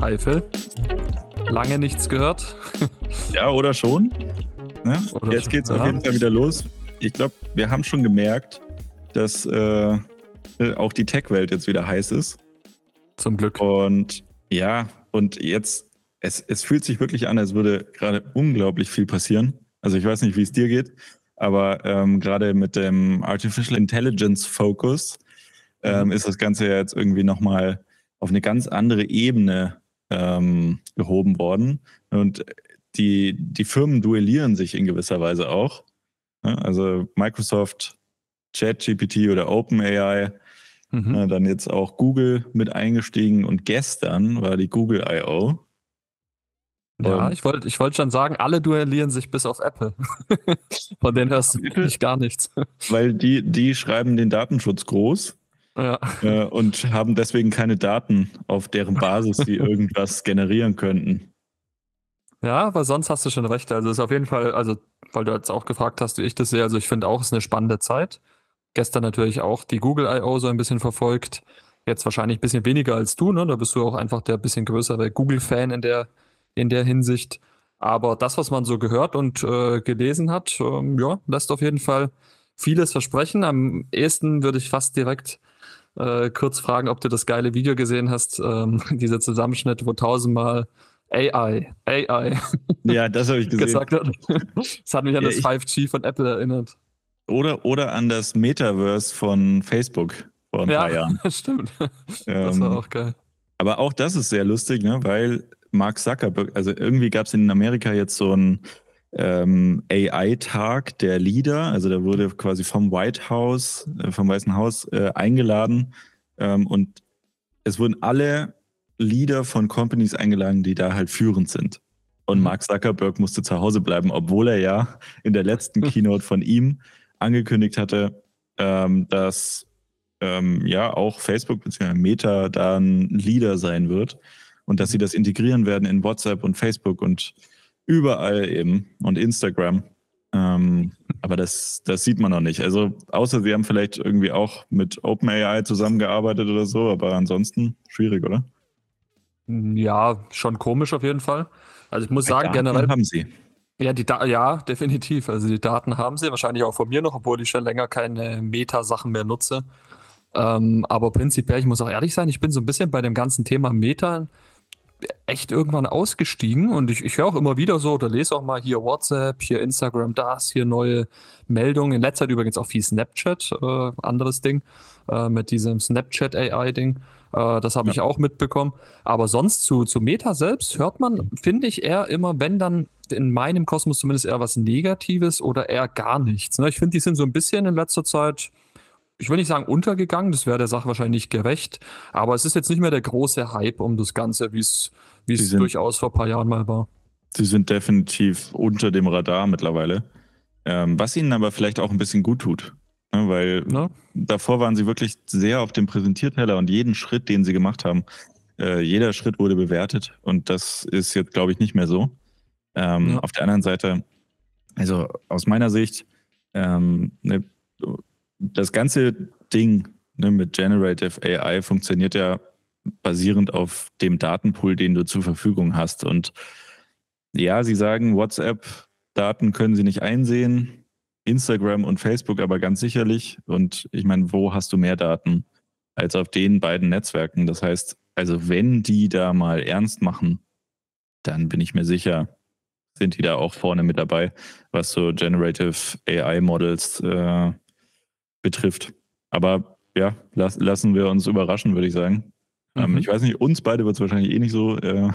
Hi Phil. Lange nichts gehört. ja, oder schon? Ja, Oder jetzt geht's ja. auf jeden Fall wieder los. Ich glaube, wir haben schon gemerkt, dass äh, äh, auch die Tech-Welt jetzt wieder heiß ist. Zum Glück. Und ja, und jetzt, es, es fühlt sich wirklich an, als würde gerade unglaublich viel passieren. Also ich weiß nicht, wie es dir geht, aber ähm, gerade mit dem Artificial Intelligence Focus ähm, ist das Ganze ja jetzt irgendwie nochmal auf eine ganz andere Ebene ähm, gehoben worden. Und die, die Firmen duellieren sich in gewisser Weise auch. Also Microsoft, ChatGPT oder OpenAI, Mhm. äh, dann jetzt auch Google mit eingestiegen und gestern war die Google I.O. Ja, Und- ich wollte ich wollt schon sagen, alle duellieren sich bis auf Apple. Von denen hörst du wirklich gar nichts. Weil die, die schreiben den Datenschutz groß Ja. äh, und haben deswegen keine Daten, auf deren Basis sie irgendwas generieren könnten. ja, aber sonst hast du schon recht. Also ist auf jeden Fall, also weil du jetzt auch gefragt hast, wie ich das sehe, also ich finde auch, es ist eine spannende Zeit. Gestern natürlich auch die Google I.O. so ein bisschen verfolgt. Jetzt wahrscheinlich ein bisschen weniger als du, ne? Da bist du auch einfach der bisschen größere Google-Fan in der, in der Hinsicht. Aber das, was man so gehört und äh, gelesen hat, ähm, ja, lässt auf jeden Fall vieles versprechen. Am ehesten würde ich fast direkt äh, kurz fragen, ob du das geile Video gesehen hast, ähm, dieser Zusammenschnitt, wo tausendmal AI, AI Ja, das habe ich gesehen. gesagt hat. Das hat mich an Ja, das ich- 5G von Apple erinnert. Oder, oder an das Metaverse von Facebook vor ein paar Jahren. stimmt. Das Ähm, war auch geil. Aber auch das ist sehr lustig, ne? weil Mark Zuckerberg, also irgendwie gab es in Amerika jetzt so einen ähm, AI-Tag der Leader, also da wurde quasi vom White House, äh, vom Weißen Haus äh, eingeladen ähm, und es wurden alle Leader von Companies eingeladen, die da halt führend sind. Und Mhm. Mark Zuckerberg musste zu Hause bleiben, obwohl er ja in der letzten Keynote von ihm angekündigt hatte, ähm, dass ähm, ja auch Facebook bzw. Meta da ein Leader sein wird und dass sie das integrieren werden in WhatsApp und Facebook und überall eben und Instagram. Ähm, aber das, das sieht man noch nicht. Also außer sie haben vielleicht irgendwie auch mit OpenAI zusammengearbeitet oder so, aber ansonsten schwierig, oder? Ja, schon komisch auf jeden Fall. Also ich muss sagen, Daten generell, haben sie. ja, die da ja, definitiv. Also die Daten haben sie, wahrscheinlich auch von mir noch, obwohl ich schon länger keine Meta-Sachen mehr nutze. Ähm, aber prinzipiell, ich muss auch ehrlich sein, ich bin so ein bisschen bei dem ganzen Thema Meta echt irgendwann ausgestiegen und ich, ich höre auch immer wieder so oder lese auch mal hier WhatsApp, hier Instagram, das, hier neue Meldungen. In letzter Zeit übrigens auch viel Snapchat, äh, anderes Ding, äh, mit diesem Snapchat AI-Ding. Äh, das habe Ja. ich auch mitbekommen. Aber sonst zu, zu Meta selbst hört man, finde ich, eher immer, wenn dann in meinem Kosmos zumindest eher was Negatives oder eher gar nichts. Ne? Ich finde, die sind so ein bisschen in letzter Zeit, ich will nicht sagen untergegangen, das wäre der Sache wahrscheinlich nicht gerecht, aber es ist jetzt nicht mehr der große Hype um das Ganze, wie es durchaus vor ein paar Jahren mal war. Sie sind definitiv unter dem Radar mittlerweile. Ähm, was ihnen aber vielleicht auch ein bisschen gut tut. Ne, weil Ne? davor waren sie wirklich sehr auf dem Präsentierteller und jeden Schritt, den sie gemacht haben, äh, jeder Schritt wurde bewertet und das ist jetzt, glaube ich, nicht mehr so. Ähm, Ja. Auf der anderen Seite, also aus meiner Sicht, ähm, ne, das ganze Ding ne, mit Generative AI funktioniert ja basierend auf dem Datenpool, den du zur Verfügung hast. Und ja, sie sagen, WhatsApp-Daten können sie nicht einsehen, Instagram und Facebook aber ganz sicherlich. Und ich meine, wo hast du mehr Daten als auf den beiden Netzwerken? Das heißt, also wenn die da mal ernst machen, dann bin ich mir sicher, sind die da auch vorne mit dabei, was so Generative AI-Models äh, betrifft. Aber ja, las, lassen wir uns überraschen, würde ich sagen. Ähm, Mhm. ich weiß nicht, uns beide wird es wahrscheinlich eh nicht so äh,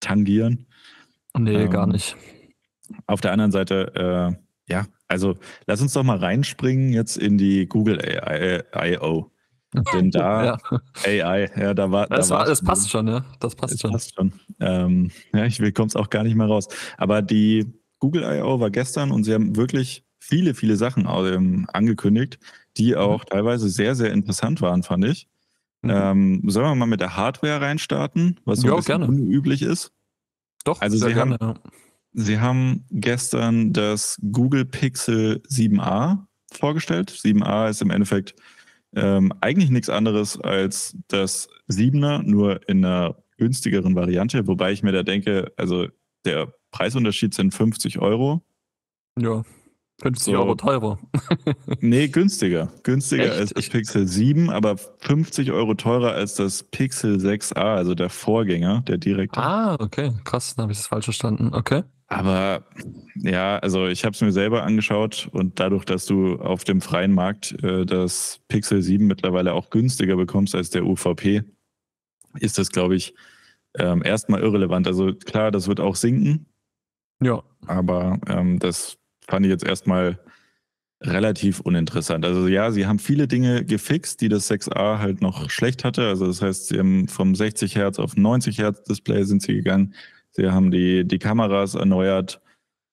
tangieren. Nee, gar ähm, nicht. Auf der anderen Seite, äh, ja, also lass uns doch mal reinspringen jetzt in die Google I.O. Denn da ja. AI, ja, da war. Das, da war, das passt schon, ja. Das passt Das schon. passt schon. Ähm, ja, ich komme es auch gar nicht mehr raus. Aber die Google I.O. war gestern und sie haben wirklich viele, viele Sachen ähm, angekündigt, die auch teilweise sehr, sehr interessant waren, fand ich. Mhm. Ähm, sollen wir mal mit der Hardware reinstarten, was so Ja, ein bisschen gerne. unüblich ist? Doch, also sehr sie haben- gerne. Sie haben gestern das Google Pixel 7a vorgestellt. 7a ist im Endeffekt Ähm, eigentlich nichts anderes als das 7er, nur in einer günstigeren Variante, wobei ich mir da denke, also der Preisunterschied sind 50 Euro. Ja, 50 so. Euro teurer. nee, günstiger. Günstiger Echt? als das Pixel 7, aber 50 Euro teurer als das Pixel 6a, also der Vorgänger, der direkte. Ah, okay. Krass, dann habe ich das falsch verstanden. Okay. Aber ja, also ich habe es mir selber angeschaut und dadurch, dass du auf dem freien Markt äh, das Pixel 7 mittlerweile auch günstiger bekommst als der UVP, ist das, glaube ich, ähm, erstmal irrelevant. Also klar, das wird auch sinken. Ja. Aber ähm, das fand ich jetzt erstmal relativ uninteressant. Also ja, sie haben viele Dinge gefixt, die das 6a halt noch schlecht hatte. Also das heißt, sie haben vom 60 Hertz auf 90 Hertz Display sind sie gegangen. Sie haben die, die Kameras erneuert.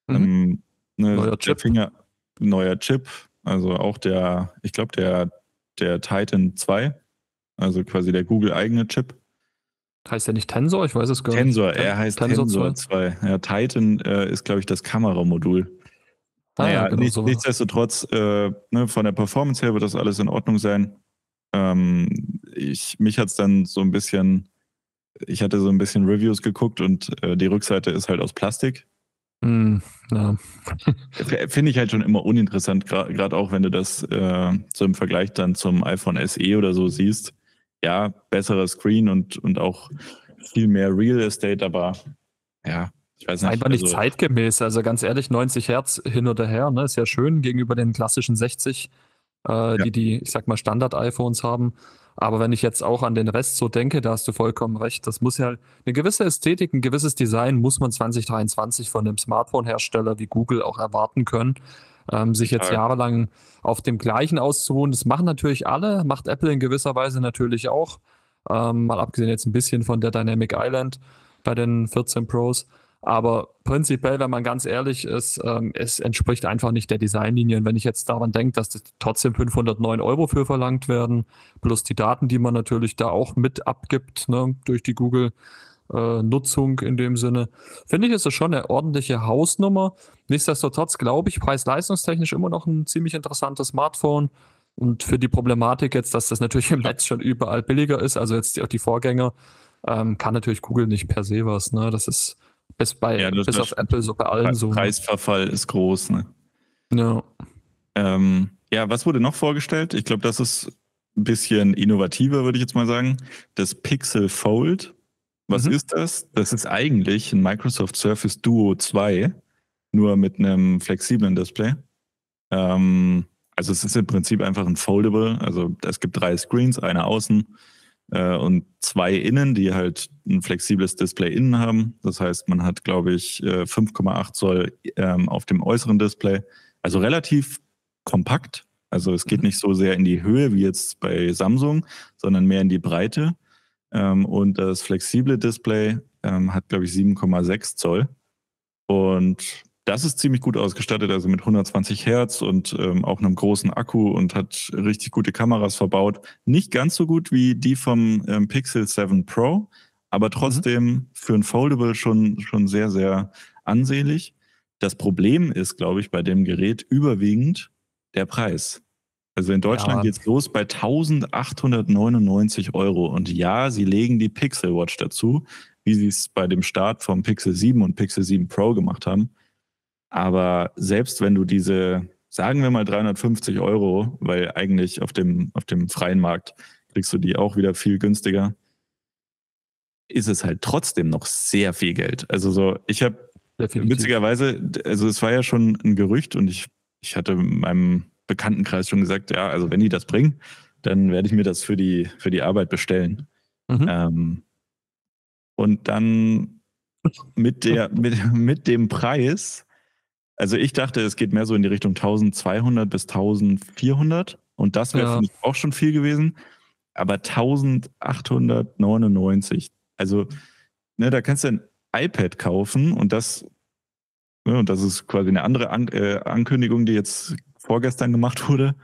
Mhm. Ähm, ne, neuer Chip. Finger, neuer Chip. Also auch der, ich glaube, der, der Titan 2. Also quasi der Google eigene Chip. Heißt der nicht Tensor? Ich weiß es gar nicht. Tensor, er heißt Tensor, Tensor 2. 2. Ja, Titan äh, ist, glaube ich, das Kameramodul. Ah, naja, genau nicht, so. nichtsdestotrotz, äh, ne, von der Performance her wird das alles in Ordnung sein. Ähm, ich, mich hat es dann so ein bisschen, ich hatte so ein bisschen Reviews geguckt und äh, die Rückseite ist halt aus Plastik. Mm, ja. Finde ich halt schon immer uninteressant, gerade auch wenn du das äh, so im Vergleich dann zum iPhone SE oder so siehst ja, besserer Screen und, und auch viel mehr Real Estate, aber ja, ich weiß nicht. Einfach nicht also, zeitgemäß. Also ganz ehrlich, 90 Hertz hin oder her, ne, ist ja schön gegenüber den klassischen 60, äh, ja. die die, ich sag mal, Standard-iPhones haben. Aber wenn ich jetzt auch an den Rest so denke, da hast du vollkommen recht. Das muss ja eine gewisse Ästhetik, ein gewisses Design muss man 2023 von einem Smartphone-Hersteller wie Google auch erwarten können ähm, sich jetzt jahrelang auf dem gleichen auszuruhen. Das machen natürlich alle, macht Apple in gewisser Weise natürlich auch. Ähm, mal abgesehen jetzt ein bisschen von der Dynamic Island bei den 14 Pros. Aber prinzipiell, wenn man ganz ehrlich ist, ähm, es entspricht einfach nicht der Designlinie. Und wenn ich jetzt daran denke, dass das trotzdem 509 Euro für verlangt werden, plus die Daten, die man natürlich da auch mit abgibt, ne, durch die Google äh, Nutzung in dem Sinne. Finde ich, ist das schon eine ordentliche Hausnummer. Nichtsdestotrotz glaube ich, preis-leistungstechnisch immer noch ein ziemlich interessantes Smartphone. Und für die Problematik jetzt, dass das natürlich im Netz schon überall billiger ist, also jetzt auch die Vorgänger, ähm, kann natürlich Google nicht per se was. Ne? Das ist bis bei ja, bis auf Apple so bei allen so. Preisverfall ist groß. Ne? Ja. Ähm, ja, was wurde noch vorgestellt? Ich glaube, das ist ein bisschen innovativer, würde ich jetzt mal sagen. Das Pixel Fold. Was mhm. ist das? Das ist eigentlich ein Microsoft Surface Duo 2, nur mit einem flexiblen Display. Ähm, also es ist im Prinzip einfach ein Foldable. Also es gibt drei Screens, eine außen äh, und zwei innen, die halt ein flexibles Display innen haben. Das heißt, man hat, glaube ich, 5,8 äh, Zoll ähm, auf dem äußeren Display. Also relativ kompakt. Also es geht mhm. nicht so sehr in die Höhe wie jetzt bei Samsung, sondern mehr in die Breite. Ähm, und das flexible Display ähm, hat, glaube ich, 7,6 Zoll. Und das ist ziemlich gut ausgestattet, also mit 120 Hertz und ähm, auch einem großen Akku und hat richtig gute Kameras verbaut. Nicht ganz so gut wie die vom ähm, Pixel 7 Pro, aber mhm. trotzdem mhm. für ein Foldable schon, schon sehr, sehr ansehnlich. Das Problem ist, glaube ich, bei dem Gerät überwiegend der Preis. Also in Deutschland ja. es los bei 1899 Euro. Und ja, sie legen die Pixel Watch dazu, wie sie es bei dem Start vom Pixel 7 und Pixel 7 Pro gemacht haben. Aber selbst wenn du diese, sagen wir mal 350 Euro, weil eigentlich auf dem, auf dem freien Markt kriegst du die auch wieder viel günstiger, ist es halt trotzdem noch sehr viel Geld. Also so, ich habe witzigerweise, also es war ja schon ein Gerücht und ich, ich hatte meinem Bekanntenkreis schon gesagt, ja, also wenn die das bringen, dann werde ich mir das für die, für die Arbeit bestellen. Mhm. Ähm, und dann mit, der, mit, mit dem Preis, also ich dachte, es geht mehr so in die Richtung 1200 bis 1400 und das wäre ja. auch schon viel gewesen, aber 1899, also ne, da kannst du ein iPad kaufen und das, ne, und das ist quasi eine andere An äh, Ankündigung, die jetzt vorgestern gemacht wurde.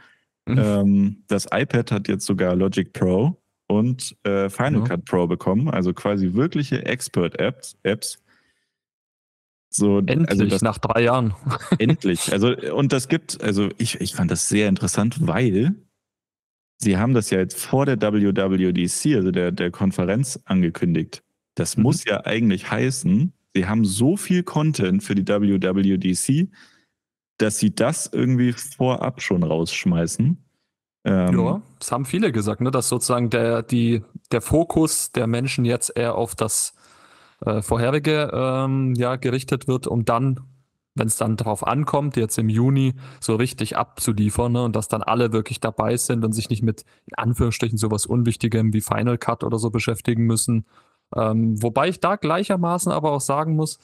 Mhm. Ähm, das iPad hat jetzt sogar Logic Pro und äh, Final ja. Cut Pro bekommen, also quasi wirkliche Expert-Apps. Apps. So, endlich, also das, nach drei Jahren. endlich. Also, und das gibt, also ich, ich fand das sehr interessant, weil sie haben das ja jetzt vor der WWDC, also der, der Konferenz, angekündigt. Das mhm. muss ja eigentlich heißen, sie haben so viel Content für die WWDC, dass sie das irgendwie vorab schon rausschmeißen. Ähm, ja, das haben viele gesagt, ne, dass sozusagen der, die, der Fokus der Menschen jetzt eher auf das äh, vorherige ähm, ja, gerichtet wird, um dann wenn es dann darauf ankommt, jetzt im Juni so richtig abzuliefern ne, und dass dann alle wirklich dabei sind und sich nicht mit in Anführungsstrichen sowas Unwichtigem wie Final Cut oder so beschäftigen müssen. Ähm, wobei ich da gleichermaßen aber auch sagen muss,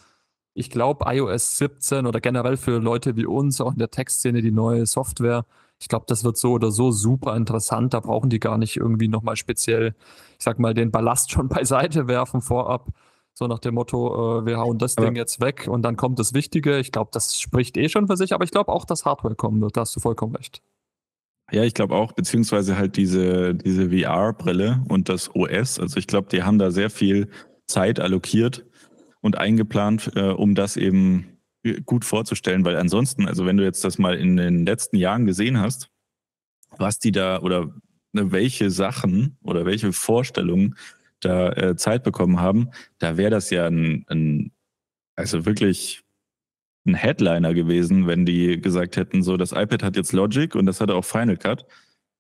ich glaube, iOS 17 oder generell für Leute wie uns, auch in der Textszene, die neue Software, ich glaube, das wird so oder so super interessant. Da brauchen die gar nicht irgendwie nochmal speziell, ich sag mal, den Ballast schon beiseite werfen vorab. So nach dem Motto, äh, wir hauen das aber Ding jetzt weg und dann kommt das Wichtige. Ich glaube, das spricht eh schon für sich, aber ich glaube auch, dass Hardware kommen wird. Da hast du vollkommen recht. Ja, ich glaube auch, beziehungsweise halt diese, diese VR-Brille und das OS. Also ich glaube, die haben da sehr viel Zeit allokiert und eingeplant, äh, um das eben gut vorzustellen, weil ansonsten, also wenn du jetzt das mal in den letzten Jahren gesehen hast, was die da oder ne, welche Sachen oder welche Vorstellungen da äh, Zeit bekommen haben, da wäre das ja ein, ein, also wirklich ein Headliner gewesen, wenn die gesagt hätten, so das iPad hat jetzt Logic und das hat auch Final Cut.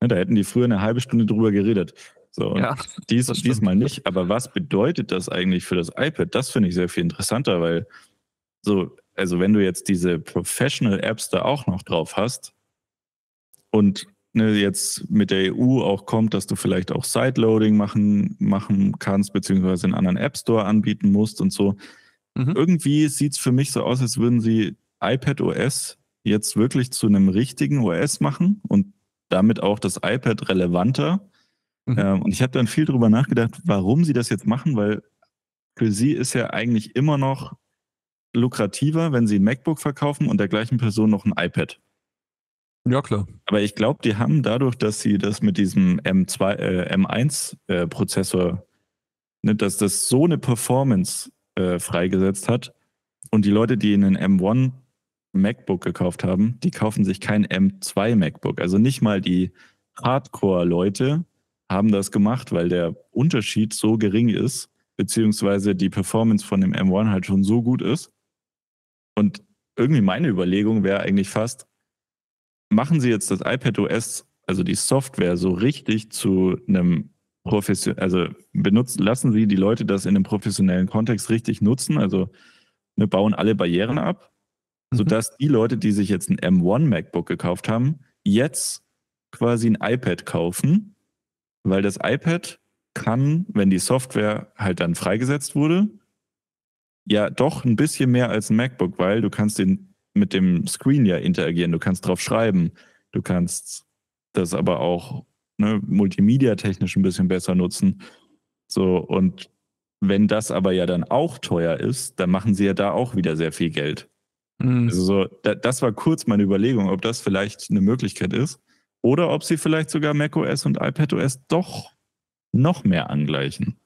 Ja, da hätten die früher eine halbe Stunde drüber geredet. So, ja, dies, diesmal nicht. Aber was bedeutet das eigentlich für das iPad? Das finde ich sehr viel interessanter, weil so, also wenn du jetzt diese Professional Apps da auch noch drauf hast und ne, jetzt mit der EU auch kommt, dass du vielleicht auch Sideloading machen, machen kannst, beziehungsweise einen anderen App Store anbieten musst und so. Mhm. Irgendwie sieht es für mich so aus, als würden sie iPad OS jetzt wirklich zu einem richtigen OS machen und damit auch das iPad relevanter. Mhm. Ähm, und ich habe dann viel darüber nachgedacht, warum sie das jetzt machen, weil für sie ist ja eigentlich immer noch lukrativer, wenn sie ein MacBook verkaufen und der gleichen Person noch ein iPad. Ja, klar. Aber ich glaube, die haben dadurch, dass sie das mit diesem M2, äh, M1-Prozessor, äh, ne, dass das so eine Performance äh, freigesetzt hat und die Leute, die einen M1 MacBook gekauft haben, die kaufen sich kein M2 MacBook. Also nicht mal die Hardcore-Leute haben das gemacht, weil der Unterschied so gering ist, beziehungsweise die Performance von dem M1 halt schon so gut ist. Und irgendwie meine Überlegung wäre eigentlich fast, machen Sie jetzt das iPad OS, also die Software, so richtig zu einem profession, also benutzen, lassen Sie die Leute das in einem professionellen Kontext richtig nutzen, also wir bauen alle Barrieren ab, mhm. sodass die Leute, die sich jetzt ein M1 MacBook gekauft haben, jetzt quasi ein iPad kaufen, weil das iPad kann, wenn die Software halt dann freigesetzt wurde, ja doch ein bisschen mehr als ein MacBook, weil du kannst den mit dem Screen ja interagieren. Du kannst drauf schreiben. Du kannst das aber auch ne, multimedia-technisch ein bisschen besser nutzen. So, und wenn das aber ja dann auch teuer ist, dann machen sie ja da auch wieder sehr viel Geld. Mhm. Also so, da, das war kurz meine Überlegung, ob das vielleicht eine Möglichkeit ist. Oder ob sie vielleicht sogar macOS und iPadOS doch noch mehr angleichen.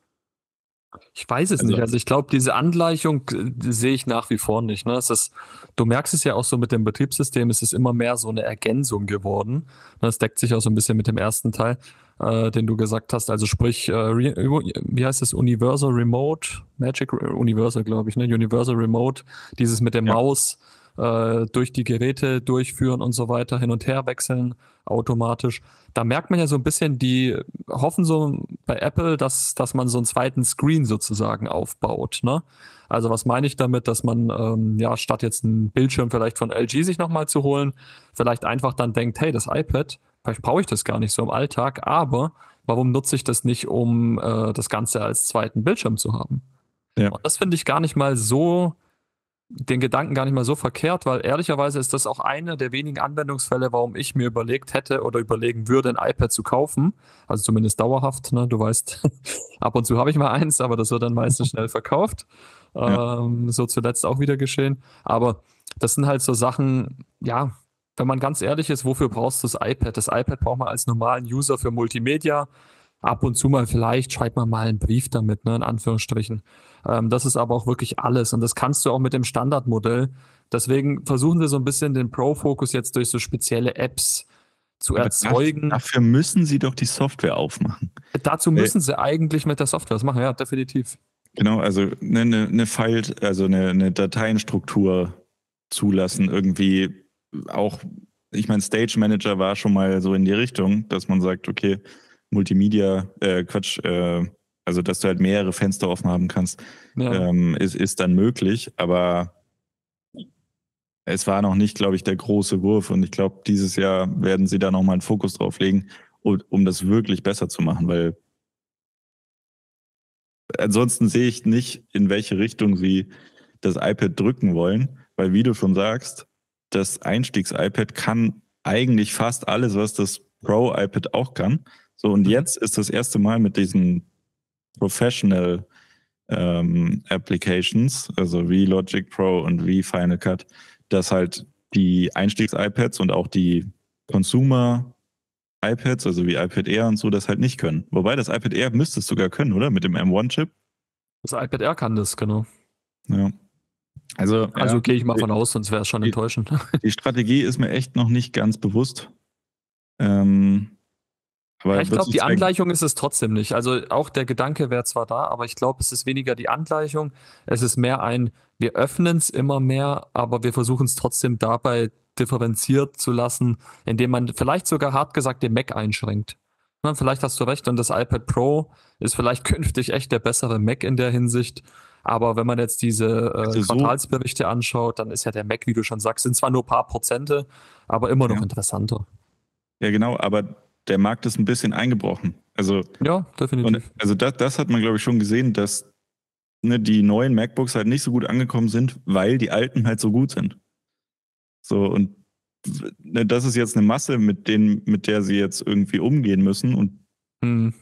Ich weiß es also, nicht. Also ich glaube, diese Angleichung äh, sehe ich nach wie vor nicht. Ne? Es ist, du merkst es ja auch so mit dem Betriebssystem, es ist immer mehr so eine Ergänzung geworden. Das deckt sich auch so ein bisschen mit dem ersten Teil, äh, den du gesagt hast. Also sprich, äh, wie heißt es, Universal Remote, Magic Universal, glaube ich, ne? Universal Remote, dieses mit dem ja. Maus äh, durch die Geräte durchführen und so weiter, hin und her wechseln automatisch. Da merkt man ja so ein bisschen, die hoffen so bei Apple, dass, dass man so einen zweiten Screen sozusagen aufbaut. Ne? Also was meine ich damit, dass man ähm, ja statt jetzt einen Bildschirm vielleicht von LG sich nochmal zu holen, vielleicht einfach dann denkt, hey, das iPad, vielleicht brauche ich das gar nicht so im Alltag, aber warum nutze ich das nicht, um äh, das Ganze als zweiten Bildschirm zu haben? Ja. Und das finde ich gar nicht mal so den Gedanken gar nicht mal so verkehrt, weil ehrlicherweise ist das auch einer der wenigen Anwendungsfälle, warum ich mir überlegt hätte oder überlegen würde, ein iPad zu kaufen. Also zumindest dauerhaft. Ne? Du weißt, ab und zu habe ich mal eins, aber das wird dann meistens schnell verkauft. Ja. Ähm, so zuletzt auch wieder geschehen. Aber das sind halt so Sachen, ja, wenn man ganz ehrlich ist, wofür brauchst du das iPad? Das iPad braucht man als normalen User für Multimedia. Ab und zu mal vielleicht schreibt man mal einen Brief damit, ne, in Anführungsstrichen. Ähm, das ist aber auch wirklich alles und das kannst du auch mit dem Standardmodell. Deswegen versuchen wir so ein bisschen den Pro-Fokus jetzt durch so spezielle Apps zu erzeugen. Dafür müssen sie doch die Software aufmachen. Dazu müssen sie eigentlich mit der Software was machen, ja, definitiv. Genau, also eine, eine, eine File, also eine, eine Dateienstruktur zulassen, irgendwie auch, ich meine, Stage Manager war schon mal so in die Richtung, dass man sagt, okay, Multimedia, äh, Quatsch, äh, also dass du halt mehrere Fenster offen haben kannst, ja. ähm, ist, ist dann möglich, aber es war noch nicht, glaube ich, der große Wurf und ich glaube, dieses Jahr werden sie da nochmal einen Fokus drauf legen, um, um das wirklich besser zu machen, weil ansonsten sehe ich nicht, in welche Richtung sie das iPad drücken wollen, weil wie du schon sagst, das Einstiegs-iPad kann eigentlich fast alles, was das Pro-iPad auch kann. So, und mhm. jetzt ist das erste Mal mit diesen Professional ähm, Applications, also wie Logic Pro und wie Final Cut, dass halt die Einstiegs-iPads und auch die Consumer iPads, also wie iPad Air und so, das halt nicht können. Wobei das iPad Air müsste es sogar können, oder? Mit dem M1-Chip. Das iPad Air kann das, genau. Ja. Also, also ja, gehe ich mal von aus, sonst wäre es schon die, enttäuschend. Die Strategie ist mir echt noch nicht ganz bewusst. Ähm, aber ja, ich glaube, die Angleichung ist es trotzdem nicht. Also auch der Gedanke wäre zwar da, aber ich glaube, es ist weniger die Angleichung. Es ist mehr ein, wir öffnen es immer mehr, aber wir versuchen es trotzdem dabei differenziert zu lassen, indem man vielleicht sogar hart gesagt den Mac einschränkt. Na, vielleicht hast du recht und das iPad Pro ist vielleicht künftig echt der bessere Mac in der Hinsicht. Aber wenn man jetzt diese äh, also so Quartalsberichte anschaut, dann ist ja der Mac, wie du schon sagst, sind zwar nur ein paar Prozente, aber immer noch ja. interessanter. Ja, genau, aber der Markt ist ein bisschen eingebrochen. Also, ja, definitiv. Und, also das, das hat man, glaube ich, schon gesehen, dass ne, die neuen MacBooks halt nicht so gut angekommen sind, weil die alten halt so gut sind. So, und ne, das ist jetzt eine Masse, mit, denen, mit der sie jetzt irgendwie umgehen müssen. Und hm.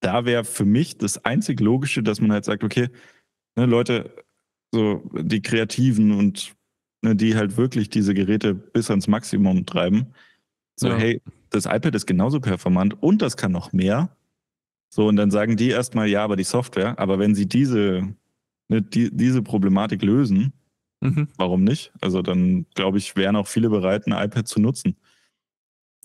da wäre für mich das einzig Logische, dass man halt sagt, okay, ne, Leute, so die Kreativen und ne, die halt wirklich diese Geräte bis ans Maximum treiben, so, ja. hey, das iPad ist genauso performant und das kann noch mehr. So, und dann sagen die erstmal, ja, aber die Software, aber wenn sie diese, ne, die, diese Problematik lösen, mhm. warum nicht? Also dann, glaube ich, wären auch viele bereit, ein iPad zu nutzen.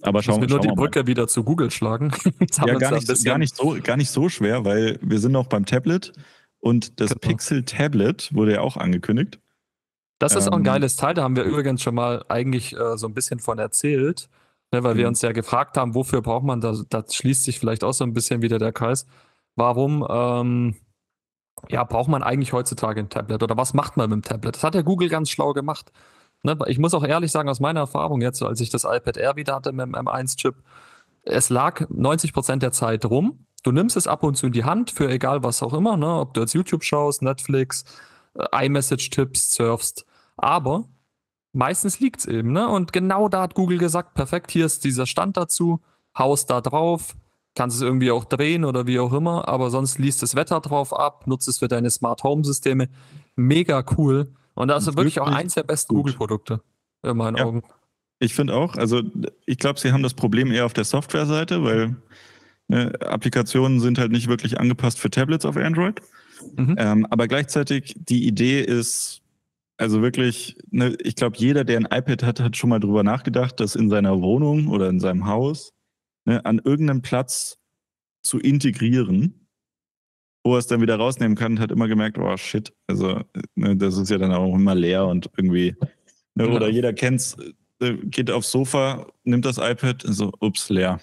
Aber schauen wir nur die Brücke mal. wieder zu Google schlagen. ja, gar nicht, gar, nicht so, gar nicht so schwer, weil wir sind noch beim Tablet und das genau. Pixel Tablet wurde ja auch angekündigt. Das ist auch ein ähm, geiles Teil, da haben wir übrigens schon mal eigentlich äh, so ein bisschen von erzählt. Ne, weil mhm. wir uns ja gefragt haben, wofür braucht man, da, da schließt sich vielleicht auch so ein bisschen wieder der Kreis. Warum ähm, ja, braucht man eigentlich heutzutage ein Tablet oder was macht man mit dem Tablet? Das hat ja Google ganz schlau gemacht. Ne, ich muss auch ehrlich sagen, aus meiner Erfahrung jetzt, als ich das iPad Air wieder hatte mit dem M1-Chip, es lag 90 Prozent der Zeit rum. Du nimmst es ab und zu in die Hand für egal was auch immer, ne? ob du jetzt YouTube schaust, Netflix, äh, iMessage-Tipps surfst. Aber meistens liegt es eben, ne? Und genau da hat Google gesagt, perfekt, hier ist dieser Stand dazu, haust da drauf, kannst es irgendwie auch drehen oder wie auch immer, aber sonst liest das Wetter drauf ab, nutzt es für deine Smart Home Systeme. Mega cool. Und das ist wirklich, wirklich auch eins der besten Google-Produkte in meinen ja. Augen. Ich finde auch, also ich glaube, sie haben das Problem eher auf der Software-Seite, weil ne, Applikationen sind halt nicht wirklich angepasst für Tablets auf Android. Mhm. Ähm, aber gleichzeitig die Idee ist also wirklich, ne, ich glaube, jeder, der ein iPad hat, hat schon mal drüber nachgedacht, das in seiner Wohnung oder in seinem Haus ne, an irgendeinem Platz zu integrieren, wo er es dann wieder rausnehmen kann und hat immer gemerkt, oh shit, also ne, das ist ja dann auch immer leer und irgendwie, ne, oder jeder kennt's, äh, geht aufs Sofa, nimmt das iPad, so, ups, leer.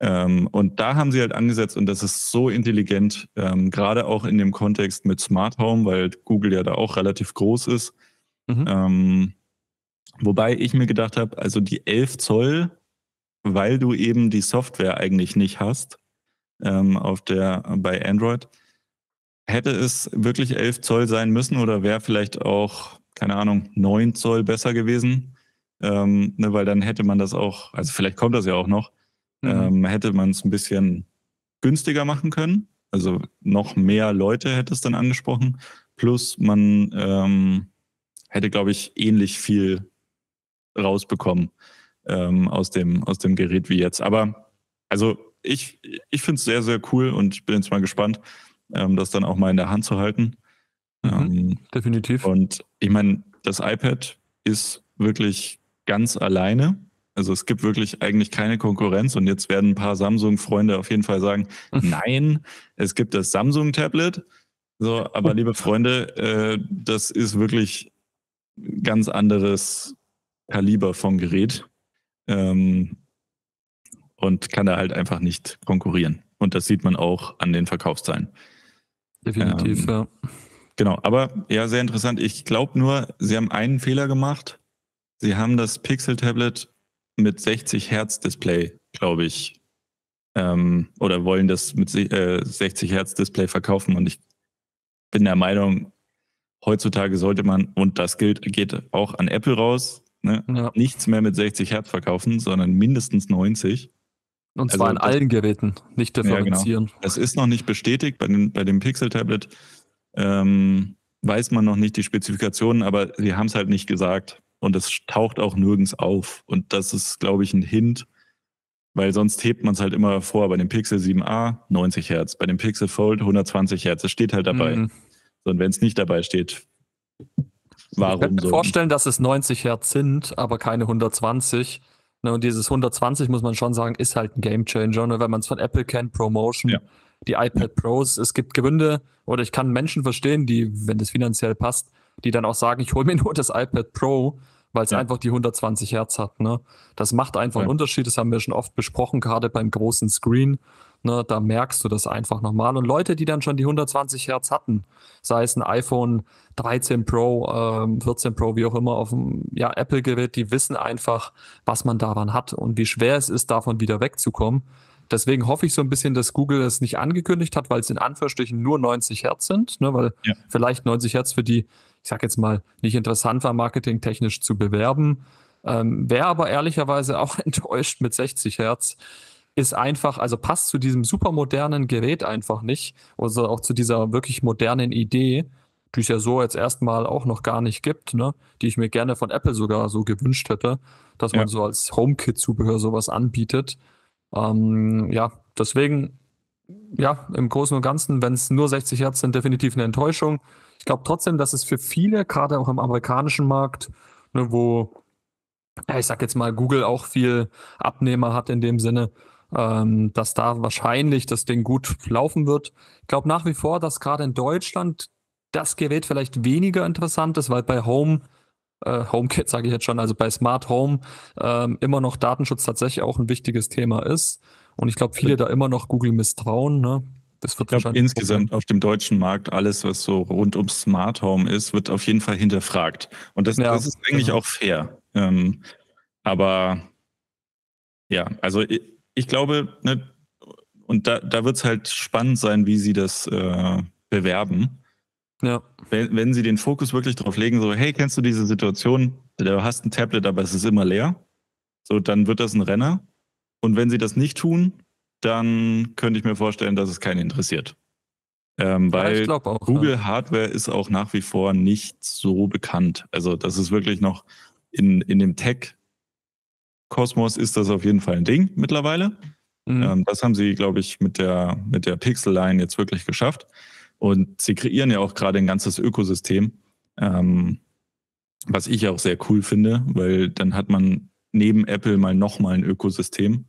Ähm, und da haben sie halt angesetzt und das ist so intelligent, ähm, gerade auch in dem Kontext mit Smart Home, weil Google ja da auch relativ groß ist. Mhm. Ähm, wobei ich mir gedacht habe, also die 11 Zoll, weil du eben die Software eigentlich nicht hast ähm, auf der bei Android, hätte es wirklich 11 Zoll sein müssen oder wäre vielleicht auch, keine Ahnung, 9 Zoll besser gewesen, ähm, ne, weil dann hätte man das auch, also vielleicht kommt das ja auch noch, Mhm. Ähm, hätte man es ein bisschen günstiger machen können. Also noch mehr Leute hätte es dann angesprochen. Plus man ähm, hätte, glaube ich, ähnlich viel rausbekommen ähm, aus, dem, aus dem Gerät wie jetzt. Aber also ich, ich finde es sehr, sehr cool und bin jetzt mal gespannt, ähm, das dann auch mal in der Hand zu halten. Mhm, ähm, definitiv. Und ich meine, das iPad ist wirklich ganz alleine Also es gibt wirklich eigentlich keine Konkurrenz und jetzt werden ein paar Samsung-Freunde auf jeden Fall sagen, nein, es gibt das Samsung-Tablet. So, aber liebe Freunde, äh, das ist wirklich ganz anderes Kaliber vom Gerät ähm, und kann da halt einfach nicht konkurrieren. Und das sieht man auch an den Verkaufszahlen. Definitiv, ähm, ja. Genau, aber ja, sehr interessant. Ich glaube nur, sie haben einen Fehler gemacht. Sie haben das Pixel-Tablet mit 60 Hertz Display, glaube ich, ähm, oder wollen das mit äh, 60 Hertz Display verkaufen. Und ich bin der Meinung, heutzutage sollte man, und das gilt, geht auch an Apple raus, ne, ja. nichts mehr mit 60 Hertz verkaufen, sondern mindestens 90. Und zwar also, in allen Geräten, nicht differenzieren. Ja, genau. Das ist noch nicht bestätigt bei, den, bei dem Pixel-Tablet. Ähm, weiß man noch nicht die Spezifikationen, aber sie haben es halt nicht gesagt. Und es taucht auch nirgends auf. Und das ist, glaube ich, ein Hint, weil sonst hebt man es halt immer vor. Bei dem Pixel 7a 90 Hertz, bei dem Pixel Fold 120 Hertz. Das steht halt dabei. Mhm. Und wenn es nicht dabei steht, warum ich kann mir so? vorstellen, dass es 90 Hertz sind, aber keine 120. Ne, und dieses 120 muss man schon sagen, ist halt ein Gamechanger. Ne? Wenn man es von Apple kennt, Promotion, ja. die iPad Pros. Es gibt Gründe, oder ich kann Menschen verstehen, die, wenn das finanziell passt, die dann auch sagen, ich hole mir nur das iPad Pro, weil es ja. einfach die 120 Hertz hat. Ne? Das macht einfach ja. einen Unterschied, das haben wir schon oft besprochen, gerade beim großen Screen. Ne, da merkst du das einfach nochmal. Und Leute, die dann schon die 120 Hertz hatten, sei es ein iPhone 13 Pro, ähm, 14 Pro, wie auch immer, auf dem ja, Apple-Gerät, die wissen einfach, was man daran hat und wie schwer es ist, davon wieder wegzukommen. Deswegen hoffe ich so ein bisschen, dass Google es nicht angekündigt hat, weil es in Anführungsstrichen nur 90 Hertz sind, ne, weil ja. vielleicht 90 Hertz für die ich sage jetzt mal, nicht interessant war, marketingtechnisch zu bewerben. Ähm, Wäre aber ehrlicherweise auch enttäuscht mit 60 Hertz. Ist einfach, also passt zu diesem super modernen Gerät einfach nicht. Also auch zu dieser wirklich modernen Idee, die es ja so jetzt erstmal auch noch gar nicht gibt, ne? die ich mir gerne von Apple sogar so gewünscht hätte, dass man so als HomeKit-Zubehör sowas anbietet. Ähm, ja, deswegen, ja, im Großen und Ganzen, wenn es nur 60 Hertz sind, definitiv eine Enttäuschung. Ich glaube trotzdem, dass es für viele, gerade auch im amerikanischen Markt, ne, wo, ja, ich sag jetzt mal, Google auch viel Abnehmer hat in dem Sinne, ähm, dass da wahrscheinlich das Ding gut laufen wird. Ich glaube nach wie vor, dass gerade in Deutschland das Gerät vielleicht weniger interessant ist, weil bei Home äh, HomeKit sage ich jetzt schon, also bei Smart Home ähm, immer noch Datenschutz tatsächlich auch ein wichtiges Thema ist. Und ich glaube, viele da immer noch Google misstrauen. Ne? Das wird ich glaube, insgesamt auf dem deutschen Markt alles, was so rund um Smart Home ist, wird auf jeden Fall hinterfragt. Und das, ja, das ist eigentlich genau. auch fair. Ähm, aber ja, also ich, ich glaube, ne, und da, da wird es halt spannend sein, wie sie das äh, bewerben. Ja. Wenn, wenn sie den Fokus wirklich darauf legen, so, hey, kennst du diese Situation, du hast ein Tablet, aber es ist immer leer, so, dann wird das ein Renner. Und wenn sie das nicht tun, dann könnte ich mir vorstellen, dass es keinen interessiert. Ähm, weil ja, auch, Google ja. Hardware ist auch nach wie vor nicht so bekannt. Also das ist wirklich noch in, in dem Tech-Kosmos ist das auf jeden Fall ein Ding mittlerweile. Mhm. Ähm, das haben sie, glaube ich, mit der, mit der Pixel-Line jetzt wirklich geschafft. Und sie kreieren ja auch gerade ein ganzes Ökosystem, ähm, was ich auch sehr cool finde, weil dann hat man neben Apple mal nochmal ein Ökosystem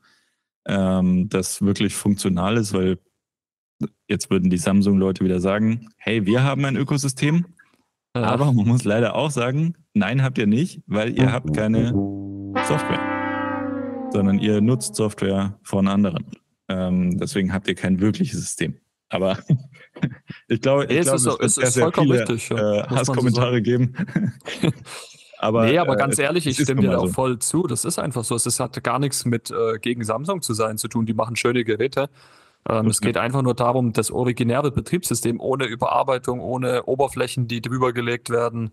ähm, das wirklich funktional ist, weil jetzt würden die Samsung-Leute wieder sagen, hey, wir haben ein Ökosystem, ja. aber man muss leider auch sagen, nein, habt ihr nicht, weil ihr habt keine Software, sondern ihr nutzt Software von anderen. Ähm, deswegen habt ihr kein wirkliches System. Aber ich glaube, ich glaube, es, ist, es, es ist vollkommen viele, richtig. Ja. Äh, Hasskommentare so geben. Aber, nee, aber äh, ganz ehrlich, ich stimme dir da auch so. voll zu. Das ist einfach so. Es hat gar nichts mit äh, gegen Samsung zu sein zu tun. Die machen schöne Geräte. Ähm, es geht einfach nur darum, das originäre Betriebssystem ohne Überarbeitung, ohne Oberflächen, die drüber gelegt werden,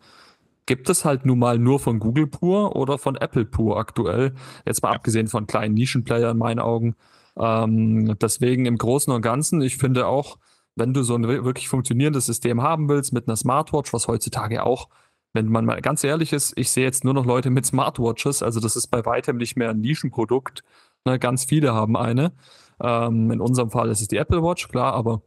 gibt es halt nun mal nur von Google pur oder von Apple pur aktuell. Jetzt mal ja. abgesehen von kleinen Nischenplayer in meinen Augen. Ähm, deswegen im Großen und Ganzen, ich finde auch, wenn du so ein wirklich funktionierendes System haben willst mit einer Smartwatch, was heutzutage auch wenn man mal ganz ehrlich ist, ich sehe jetzt nur noch Leute mit Smartwatches, also das ist bei weitem nicht mehr ein Nischenprodukt. Ne, ganz viele haben eine. Ähm, in unserem Fall ist es die Apple Watch, klar, aber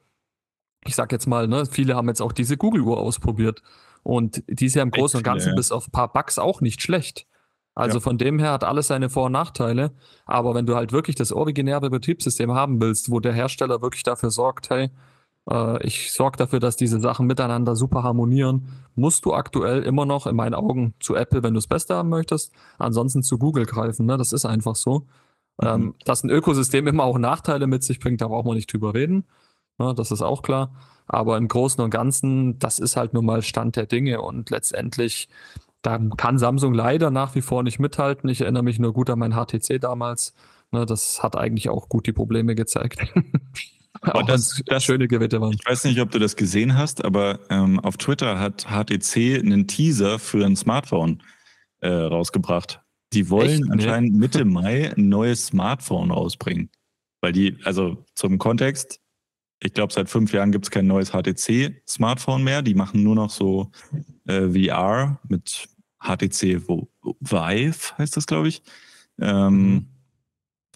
ich sag jetzt mal, ne, viele haben jetzt auch diese Google-Uhr ausprobiert. Und die ist ja im Großen und Ganzen ja. bis auf ein paar Bugs auch nicht schlecht. Also ja. von dem her hat alles seine Vor- und Nachteile. Aber wenn du halt wirklich das originäre Betriebssystem haben willst, wo der Hersteller wirklich dafür sorgt, hey, äh, ich sorge dafür, dass diese Sachen miteinander super harmonieren, musst du aktuell immer noch in meinen Augen zu Apple, wenn du das Beste haben möchtest, ansonsten zu Google greifen. Ne? Das ist einfach so. Mhm. Ähm, dass ein Ökosystem immer auch Nachteile mit sich bringt, da braucht man nicht drüber reden. Ne? Das ist auch klar. Aber im Großen und Ganzen, das ist halt nun mal Stand der Dinge und letztendlich da kann Samsung leider nach wie vor nicht mithalten. Ich erinnere mich nur gut an mein HTC damals. Ne, das hat eigentlich auch gut die Probleme gezeigt. Aber das, das schöne Gewitter waren. Ich weiß nicht, ob du das gesehen hast, aber ähm, auf Twitter hat HTC einen Teaser für ein Smartphone äh, rausgebracht. Die wollen Echt? anscheinend nee. Mitte Mai ein neues Smartphone rausbringen. Weil die, also zum Kontext, ich glaube, seit fünf Jahren gibt es kein neues HTC-Smartphone mehr. Die machen nur noch so äh, VR mit HTC Vive, heißt das, glaube ich. Ähm, mhm.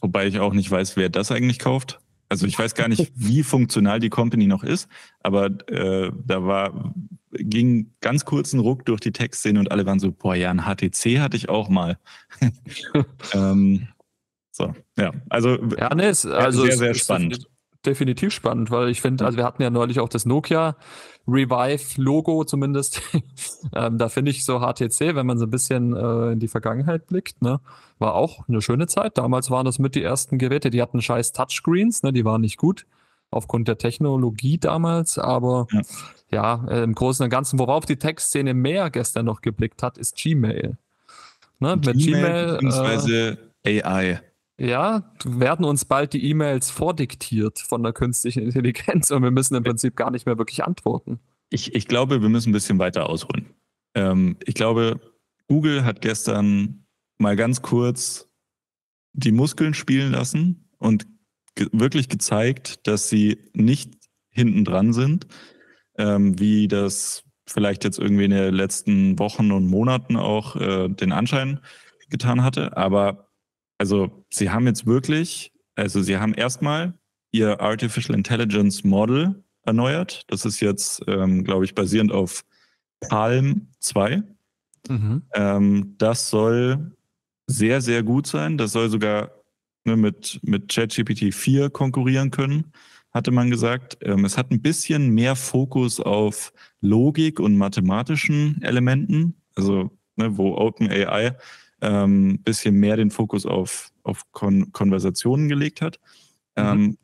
Wobei ich auch nicht weiß, wer das eigentlich kauft. Also ich weiß gar nicht, wie funktional die Company noch ist, aber äh, da war, ging ganz kurz ein Ruck durch die Textszene und alle waren so, boah, ja, ein HTC hatte ich auch mal. ähm, so, ja, also, ja, nee, also sehr, sehr spannend definitiv spannend, weil ich finde, also wir hatten ja neulich auch das Nokia Revive-Logo zumindest. ähm, da finde ich so HTC, wenn man so ein bisschen äh, in die Vergangenheit blickt, ne, war auch eine schöne Zeit. Damals waren das mit die ersten Geräte, die hatten scheiß Touchscreens, ne, die waren nicht gut aufgrund der Technologie damals, aber ja, ja äh, im Großen und Ganzen, worauf die Textszene mehr gestern noch geblickt hat, ist Gmail. Ne, mit Gmail, Gmail äh, AI. Ja, werden uns bald die E-Mails vordiktiert von der künstlichen Intelligenz und wir müssen im Prinzip gar nicht mehr wirklich antworten. Ich, ich glaube, wir müssen ein bisschen weiter ausholen. Ähm, ich glaube, Google hat gestern mal ganz kurz die Muskeln spielen lassen und ge wirklich gezeigt, dass sie nicht hinten dran sind, ähm, wie das vielleicht jetzt irgendwie in den letzten Wochen und Monaten auch äh, den Anschein getan hatte. Aber also sie haben jetzt wirklich, also sie haben erstmal ihr Artificial Intelligence Model erneuert. Das ist jetzt, ähm, glaube ich, basierend auf Palm 2. Mhm. Ähm, das soll sehr, sehr gut sein. Das soll sogar ne, mit, mit ChatGPT 4 konkurrieren können, hatte man gesagt. Ähm, es hat ein bisschen mehr Fokus auf Logik und mathematischen Elementen, also ne, wo OpenAI ähm, bisschen mehr den Fokus auf, auf Kon Konversationen gelegt hat. Mhm. Ähm,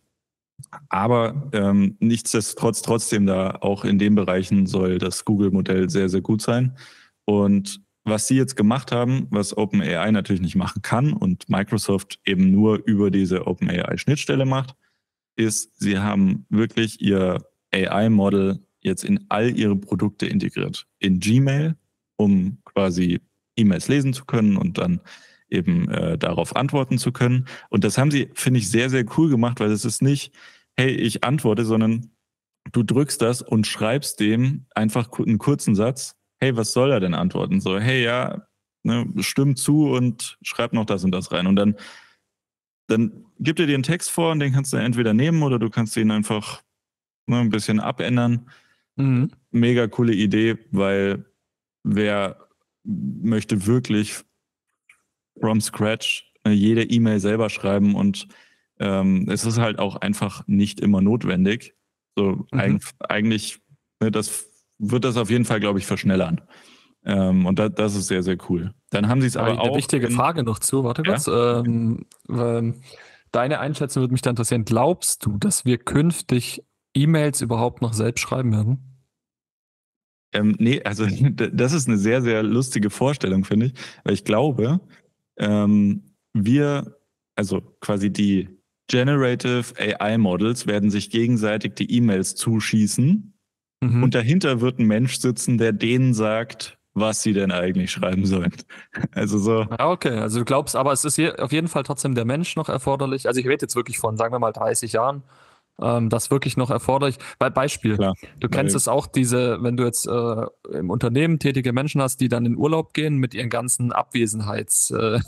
aber ähm, nichtsdestotrotz trotzdem da auch in den Bereichen soll das Google-Modell sehr, sehr gut sein. Und was sie jetzt gemacht haben, was OpenAI natürlich nicht machen kann und Microsoft eben nur über diese OpenAI-Schnittstelle macht, ist, sie haben wirklich ihr AI-Model jetzt in all ihre Produkte integriert. In Gmail, um quasi E-Mails lesen zu können und dann eben äh, darauf antworten zu können. Und das haben sie, finde ich, sehr, sehr cool gemacht, weil es ist nicht, hey, ich antworte, sondern du drückst das und schreibst dem einfach einen kurzen Satz. Hey, was soll er denn antworten? So, hey, ja, ne, stimm zu und schreib noch das und das rein. Und dann, dann gibt er dir einen Text vor und den kannst du entweder nehmen oder du kannst ihn einfach ne, ein bisschen abändern. Mhm. Mega coole Idee, weil wer möchte wirklich from scratch äh, jede E-Mail selber schreiben und ähm, es ist halt auch einfach nicht immer notwendig. So mhm. eig eigentlich, ne, das wird das auf jeden Fall, glaube ich, verschnellern. Ähm, und da, das ist sehr, sehr cool. Dann haben sie es aber eine auch. Eine wichtige Frage noch zu, warte ja? kurz. Ähm, ähm, deine Einschätzung würde mich da interessieren. Glaubst du, dass wir künftig E-Mails überhaupt noch selbst schreiben werden? Ähm, nee, also das ist eine sehr, sehr lustige Vorstellung, finde ich. Weil ich glaube, ähm, wir, also quasi die Generative AI Models werden sich gegenseitig die E-Mails zuschießen mhm. und dahinter wird ein Mensch sitzen, der denen sagt, was sie denn eigentlich schreiben sollen. Also so. Ja, okay. Also du glaubst, aber es ist hier auf jeden Fall trotzdem der Mensch noch erforderlich. Also ich rede jetzt wirklich von, sagen wir mal, 30 Jahren ähm, das wirklich noch erforderlich. Bei Beispiel, Klar, du kennst es auch, diese, wenn du jetzt äh, im Unternehmen tätige Menschen hast, die dann in Urlaub gehen mit ihren ganzen Abwesenheits äh,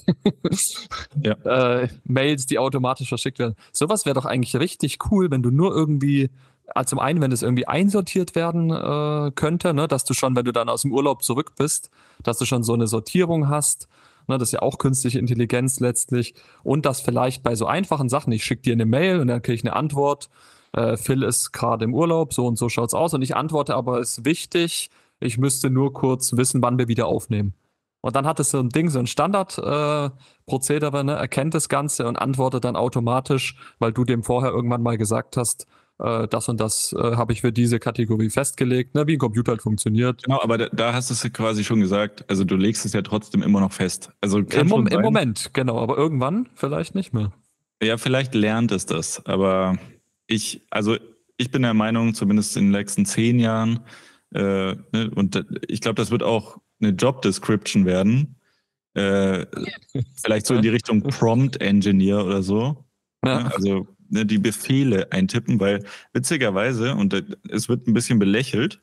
ja. äh, Mails, die automatisch verschickt werden. Sowas wäre doch eigentlich richtig cool, wenn du nur irgendwie also zum einen, wenn es irgendwie einsortiert werden äh, könnte, ne, dass du schon, wenn du dann aus dem Urlaub zurück bist, dass du schon so eine Sortierung hast Ne, das ist ja auch künstliche Intelligenz letztlich. Und das vielleicht bei so einfachen Sachen, ich schicke dir eine Mail und dann kriege ich eine Antwort. Äh, Phil ist gerade im Urlaub, so und so schaut's aus. Und ich antworte aber, ist wichtig, ich müsste nur kurz wissen, wann wir wieder aufnehmen. Und dann hat es so ein Ding, so ein Standardprozedere, äh, ne, erkennt das Ganze und antwortet dann automatisch, weil du dem vorher irgendwann mal gesagt hast, äh, das und das äh, habe ich für diese Kategorie festgelegt, ne, wie ein Computer halt funktioniert. Genau, aber da, da hast du es quasi schon gesagt. Also du legst es ja trotzdem immer noch fest. Also Im, Mom Im Moment, genau, aber irgendwann vielleicht nicht mehr. Ja, vielleicht lernt es das, aber ich, also ich bin der Meinung, zumindest in den letzten zehn Jahren, äh, ne, und ich glaube, das wird auch eine Job Description werden. Äh, vielleicht so in die Richtung Prompt Engineer oder so. Ja. Ne, also ne, die Befehle eintippen, weil witzigerweise, und es wird ein bisschen belächelt,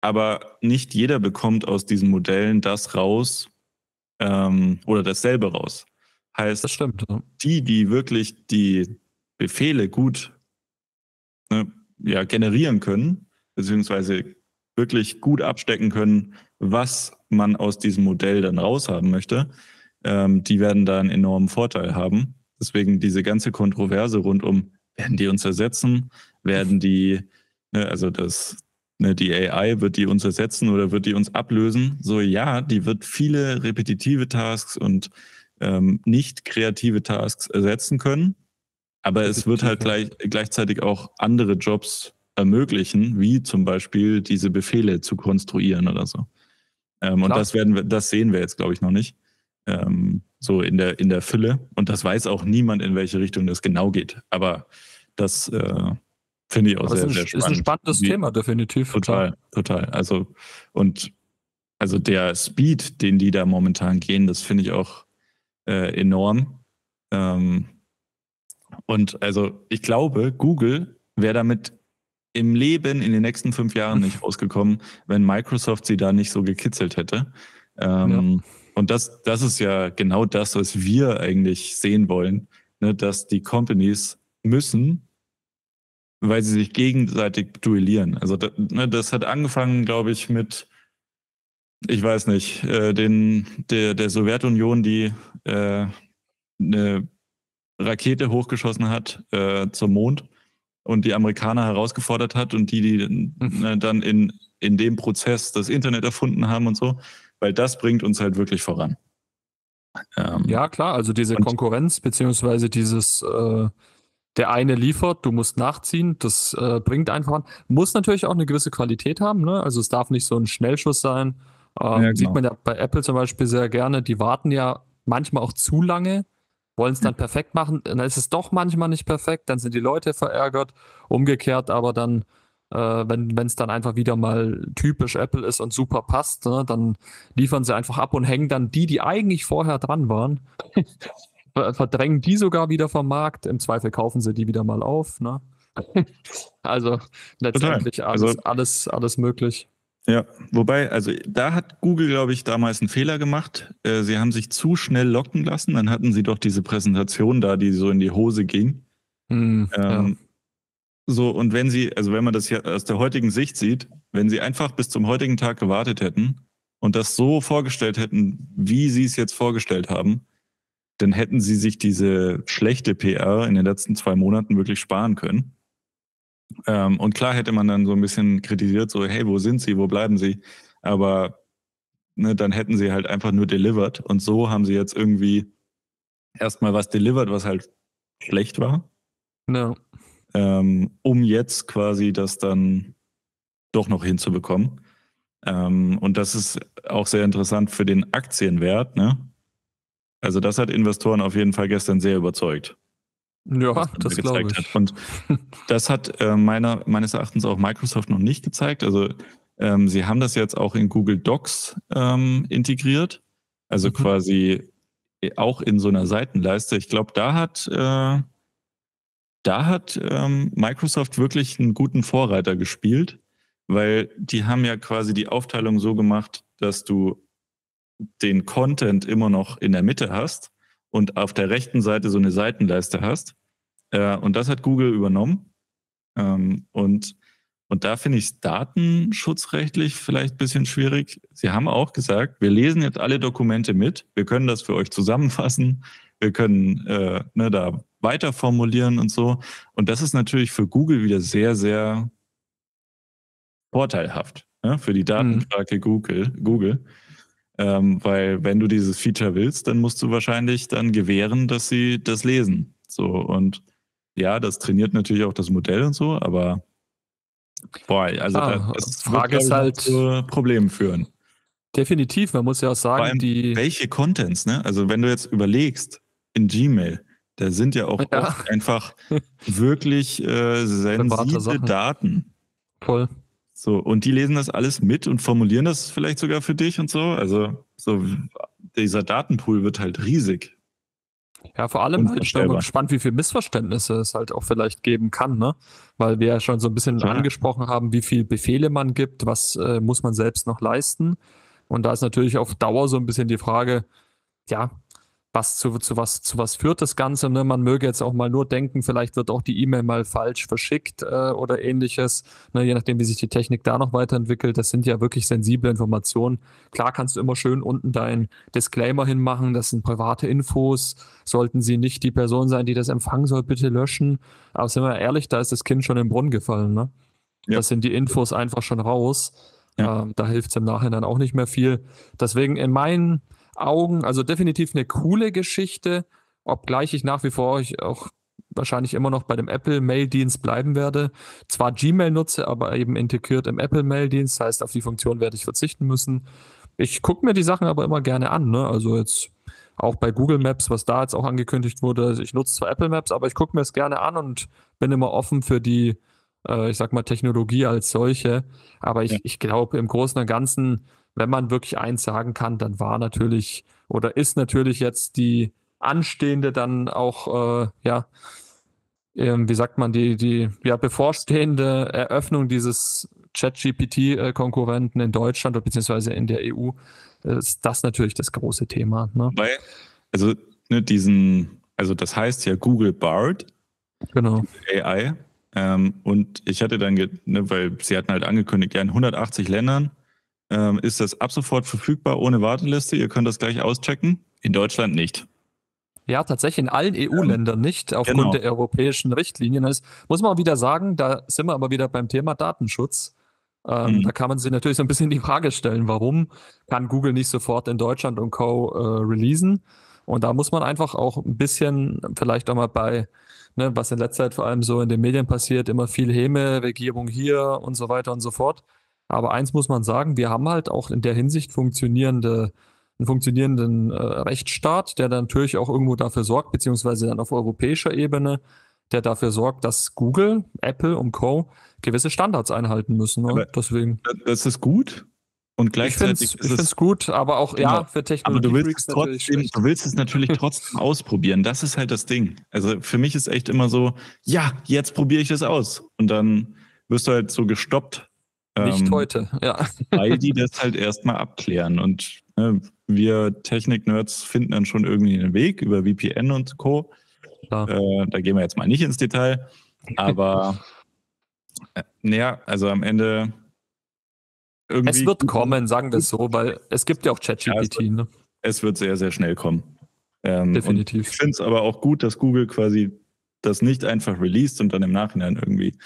aber nicht jeder bekommt aus diesen Modellen das raus ähm, oder dasselbe raus. Heißt, das stimmt, ja. die, die wirklich die Befehle gut ne, ja, generieren können, beziehungsweise wirklich gut abstecken können, was man aus diesem Modell dann raushaben möchte, ähm, die werden da einen enormen Vorteil haben. Deswegen diese ganze Kontroverse rund um, werden die uns ersetzen? Werden die, ne, also das, ne, die AI, wird die uns ersetzen oder wird die uns ablösen? So, ja, die wird viele repetitive Tasks und ähm, nicht kreative Tasks ersetzen können. Aber es wird halt gleich, gleichzeitig auch andere Jobs ermöglichen, wie zum Beispiel diese Befehle zu konstruieren oder so. Ähm, und das werden wir, das sehen wir jetzt, glaube ich, noch nicht ähm, so in der, in der Fülle. Und das weiß auch niemand, in welche Richtung das genau geht. Aber das äh, finde ich auch sehr, sehr spannend. Ist ein spannendes Wie, Thema, definitiv. Total, klar. total. Also, und also der Speed, den die da momentan gehen, das finde ich auch äh, enorm. Ähm, und also ich glaube, Google wäre damit im Leben in den nächsten fünf Jahren nicht rausgekommen, wenn Microsoft sie da nicht so gekitzelt hätte. Ähm, ja. Und das, das ist ja genau das, was wir eigentlich sehen wollen, ne, dass die Companies müssen, weil sie sich gegenseitig duellieren. Also das, ne, das hat angefangen, glaube ich, mit, ich weiß nicht, äh, den, der, der Sowjetunion, die äh, eine Rakete hochgeschossen hat äh, zum Mond und die Amerikaner herausgefordert hat und die, die mhm. ne, dann in, in dem Prozess das Internet erfunden haben und so weil das bringt uns halt wirklich voran. Ähm, ja, klar, also diese Konkurrenz, beziehungsweise dieses, äh, der eine liefert, du musst nachziehen, das äh, bringt einfach an. Muss natürlich auch eine gewisse Qualität haben, ne? Also es darf nicht so ein Schnellschuss sein. Ähm, ja, genau. Sieht man ja bei Apple zum Beispiel sehr gerne, die warten ja manchmal auch zu lange, wollen es dann hm. perfekt machen, dann ist es doch manchmal nicht perfekt, dann sind die Leute verärgert. Umgekehrt aber dann äh, wenn es dann einfach wieder mal typisch Apple ist und super passt, ne, dann liefern sie einfach ab und hängen dann die, die eigentlich vorher dran waren, verdrängen die sogar wieder vom Markt. Im Zweifel kaufen sie die wieder mal auf. Ne? also letztendlich alles, also, alles, alles möglich. Ja, wobei, also da hat Google, glaube ich, damals einen Fehler gemacht. Äh, sie haben sich zu schnell locken lassen. Dann hatten sie doch diese Präsentation da, die so in die Hose ging. Mm, ähm, ja. So, und wenn sie, also wenn man das hier aus der heutigen Sicht sieht, wenn sie einfach bis zum heutigen Tag gewartet hätten und das so vorgestellt hätten, wie sie es jetzt vorgestellt haben, dann hätten sie sich diese schlechte PR in den letzten zwei Monaten wirklich sparen können. Ähm, und klar hätte man dann so ein bisschen kritisiert, so, hey, wo sind sie, wo bleiben sie? Aber ne, dann hätten sie halt einfach nur delivered. Und so haben sie jetzt irgendwie erstmal was delivered, was halt schlecht war. No ähm, um jetzt quasi das dann doch noch hinzubekommen. Ähm, und das ist auch sehr interessant für den Aktienwert. Ne? Also das hat Investoren auf jeden Fall gestern sehr überzeugt. Ja, das glaube ich. Hat. Und das hat äh, meiner, meines Erachtens auch Microsoft noch nicht gezeigt. Also ähm, sie haben das jetzt auch in Google Docs ähm, integriert. Also mhm. quasi auch in so einer Seitenleiste. Ich glaube, da hat äh, da hat ähm, Microsoft wirklich einen guten Vorreiter gespielt, weil die haben ja quasi die Aufteilung so gemacht, dass du den Content immer noch in der Mitte hast und auf der rechten Seite so eine Seitenleiste hast. Äh, und das hat Google übernommen. Ähm, und Und da finde ich es datenschutzrechtlich vielleicht ein bisschen schwierig. Sie haben auch gesagt, wir lesen jetzt alle Dokumente mit, wir können das für euch zusammenfassen, wir können äh, ne, da weiter formulieren und so. Und das ist natürlich für Google wieder sehr, sehr vorteilhaft ne, für die mhm. Datenfrage mhm. Google. Google. Ähm, weil wenn du dieses Feature willst, dann musst du wahrscheinlich dann gewähren, dass sie das lesen. So und ja, das trainiert natürlich auch das Modell und so, aber boah, also ah, das Frage wird, ist halt zu Problemen führen. Definitiv, man muss ja auch sagen, allem, die welche Contents, ne? Also wenn du jetzt überlegst in Gmail, da sind ja auch ja. einfach wirklich äh, sensible Daten. Voll. So, und die lesen das alles mit und formulieren das vielleicht sogar für dich und so. Also, so dieser Datenpool wird halt riesig. Ja, vor allem halt, ich bin mal gespannt, wie viele Missverständnisse es halt auch vielleicht geben kann, ne? Weil wir ja schon so ein bisschen ja. angesprochen haben, wie viele Befehle man gibt, was äh, muss man selbst noch leisten. Und da ist natürlich auf Dauer so ein bisschen die Frage, ja, was zu, zu, was, zu was führt das Ganze. Ne? Man möge jetzt auch mal nur denken, vielleicht wird auch die E-Mail mal falsch verschickt äh, oder ähnliches, ne? je nachdem, wie sich die Technik da noch weiterentwickelt. Das sind ja wirklich sensible Informationen. Klar kannst du immer schön unten dein Disclaimer hinmachen, das sind private Infos. Sollten sie nicht die Person sein, die das empfangen soll, bitte löschen. Aber sind wir ehrlich, da ist das Kind schon im Brunnen gefallen. Ne? Ja. Das sind die Infos einfach schon raus. Ja. Ähm, da hilft es im Nachhinein auch nicht mehr viel. Deswegen in meinen Augen. Also definitiv eine coole Geschichte, obgleich ich nach wie vor auch wahrscheinlich immer noch bei dem Apple-Mail-Dienst bleiben werde. Zwar Gmail nutze, aber eben integriert im Apple-Mail-Dienst, heißt, auf die Funktion werde ich verzichten müssen. Ich gucke mir die Sachen aber immer gerne an. Ne? Also jetzt auch bei Google Maps, was da jetzt auch angekündigt wurde. Ich nutze zwar Apple Maps, aber ich gucke mir es gerne an und bin immer offen für die, äh, ich sag mal, Technologie als solche. Aber ich, ja. ich glaube, im Großen und Ganzen wenn man wirklich eins sagen kann, dann war natürlich oder ist natürlich jetzt die anstehende dann auch, äh, ja, äh, wie sagt man, die, die ja, bevorstehende Eröffnung dieses ChatGPT-Konkurrenten in Deutschland oder beziehungsweise in der EU, ist das natürlich das große Thema. Ne? Weil, also ne, diesen, also das heißt ja Google Bard, genau. AI. Ähm, und ich hatte dann, ne, weil sie hatten halt angekündigt, ja, in 180 Ländern ähm, ist das ab sofort verfügbar ohne Warteliste. Ihr könnt das gleich auschecken. In Deutschland nicht. Ja, tatsächlich in allen EU-Ländern nicht, aufgrund genau. der europäischen Richtlinien. Das muss man auch wieder sagen, da sind wir aber wieder beim Thema Datenschutz. Ähm, mhm. Da kann man sich natürlich so ein bisschen die Frage stellen, warum kann Google nicht sofort in Deutschland und Co. Äh, releasen? Und da muss man einfach auch ein bisschen vielleicht auch mal bei, ne, was in letzter Zeit vor allem so in den Medien passiert, immer viel Häme, Regierung hier und so weiter und so fort. Aber eins muss man sagen, wir haben halt auch in der Hinsicht funktionierende, einen funktionierenden äh, Rechtsstaat, der dann natürlich auch irgendwo dafür sorgt, beziehungsweise dann auf europäischer Ebene, der dafür sorgt, dass Google, Apple und Co. gewisse Standards einhalten müssen. Ne? Deswegen. Das ist gut. Und gleichzeitig ich finde es gut, aber auch genau. ja für Technologie. Aber du willst, trotzdem, du willst es natürlich trotzdem ausprobieren. Das ist halt das Ding. Also für mich ist echt immer so, ja, jetzt probiere ich das aus. Und dann wirst du halt so gestoppt nicht ähm, heute, ja. Weil die das halt erstmal abklären. Und ne, wir Technik-Nerds finden dann schon irgendwie einen Weg über VPN und Co. Äh, da gehen wir jetzt mal nicht ins Detail. Aber äh, naja, also am Ende. Es wird kommen, sagen wir es so, weil es gibt ja auch ChatGPT. Ja, ne? Es wird sehr, sehr schnell kommen. Ähm, Definitiv. Ich finde es aber auch gut, dass Google quasi das nicht einfach released und dann im Nachhinein irgendwie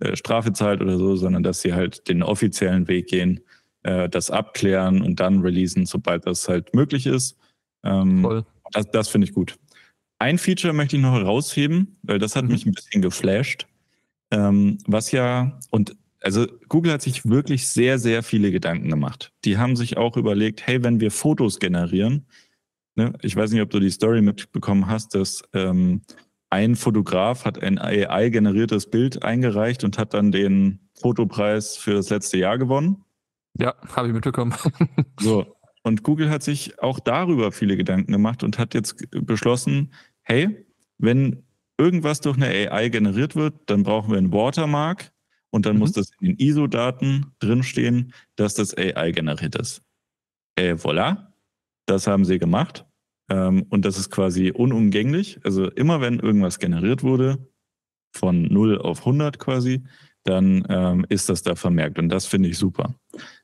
äh, Strafe zahlt oder so, sondern dass sie halt den offiziellen Weg gehen, äh, das abklären und dann releasen, sobald das halt möglich ist. Ähm, Voll. Das, das finde ich gut. Ein Feature möchte ich noch herausheben, weil das hat mhm. mich ein bisschen geflasht. Ähm, was ja, und also Google hat sich wirklich sehr, sehr viele Gedanken gemacht. Die haben sich auch überlegt, hey, wenn wir Fotos generieren, ne, ich weiß nicht, ob du die Story mitbekommen hast, dass ähm, ein Fotograf hat ein AI-generiertes Bild eingereicht und hat dann den Fotopreis für das letzte Jahr gewonnen. Ja, habe ich mitbekommen. so. Und Google hat sich auch darüber viele Gedanken gemacht und hat jetzt beschlossen, hey, wenn irgendwas durch eine AI generiert wird, dann brauchen wir ein Watermark und dann mhm. muss das in den ISO-Daten drinstehen, dass das AI generiert ist. Äh, voilà, das haben sie gemacht. Ähm, und das ist quasi unumgänglich. Also immer wenn irgendwas generiert wurde, von 0 auf 100 quasi, dann ähm, ist das da vermerkt. Und das finde ich super.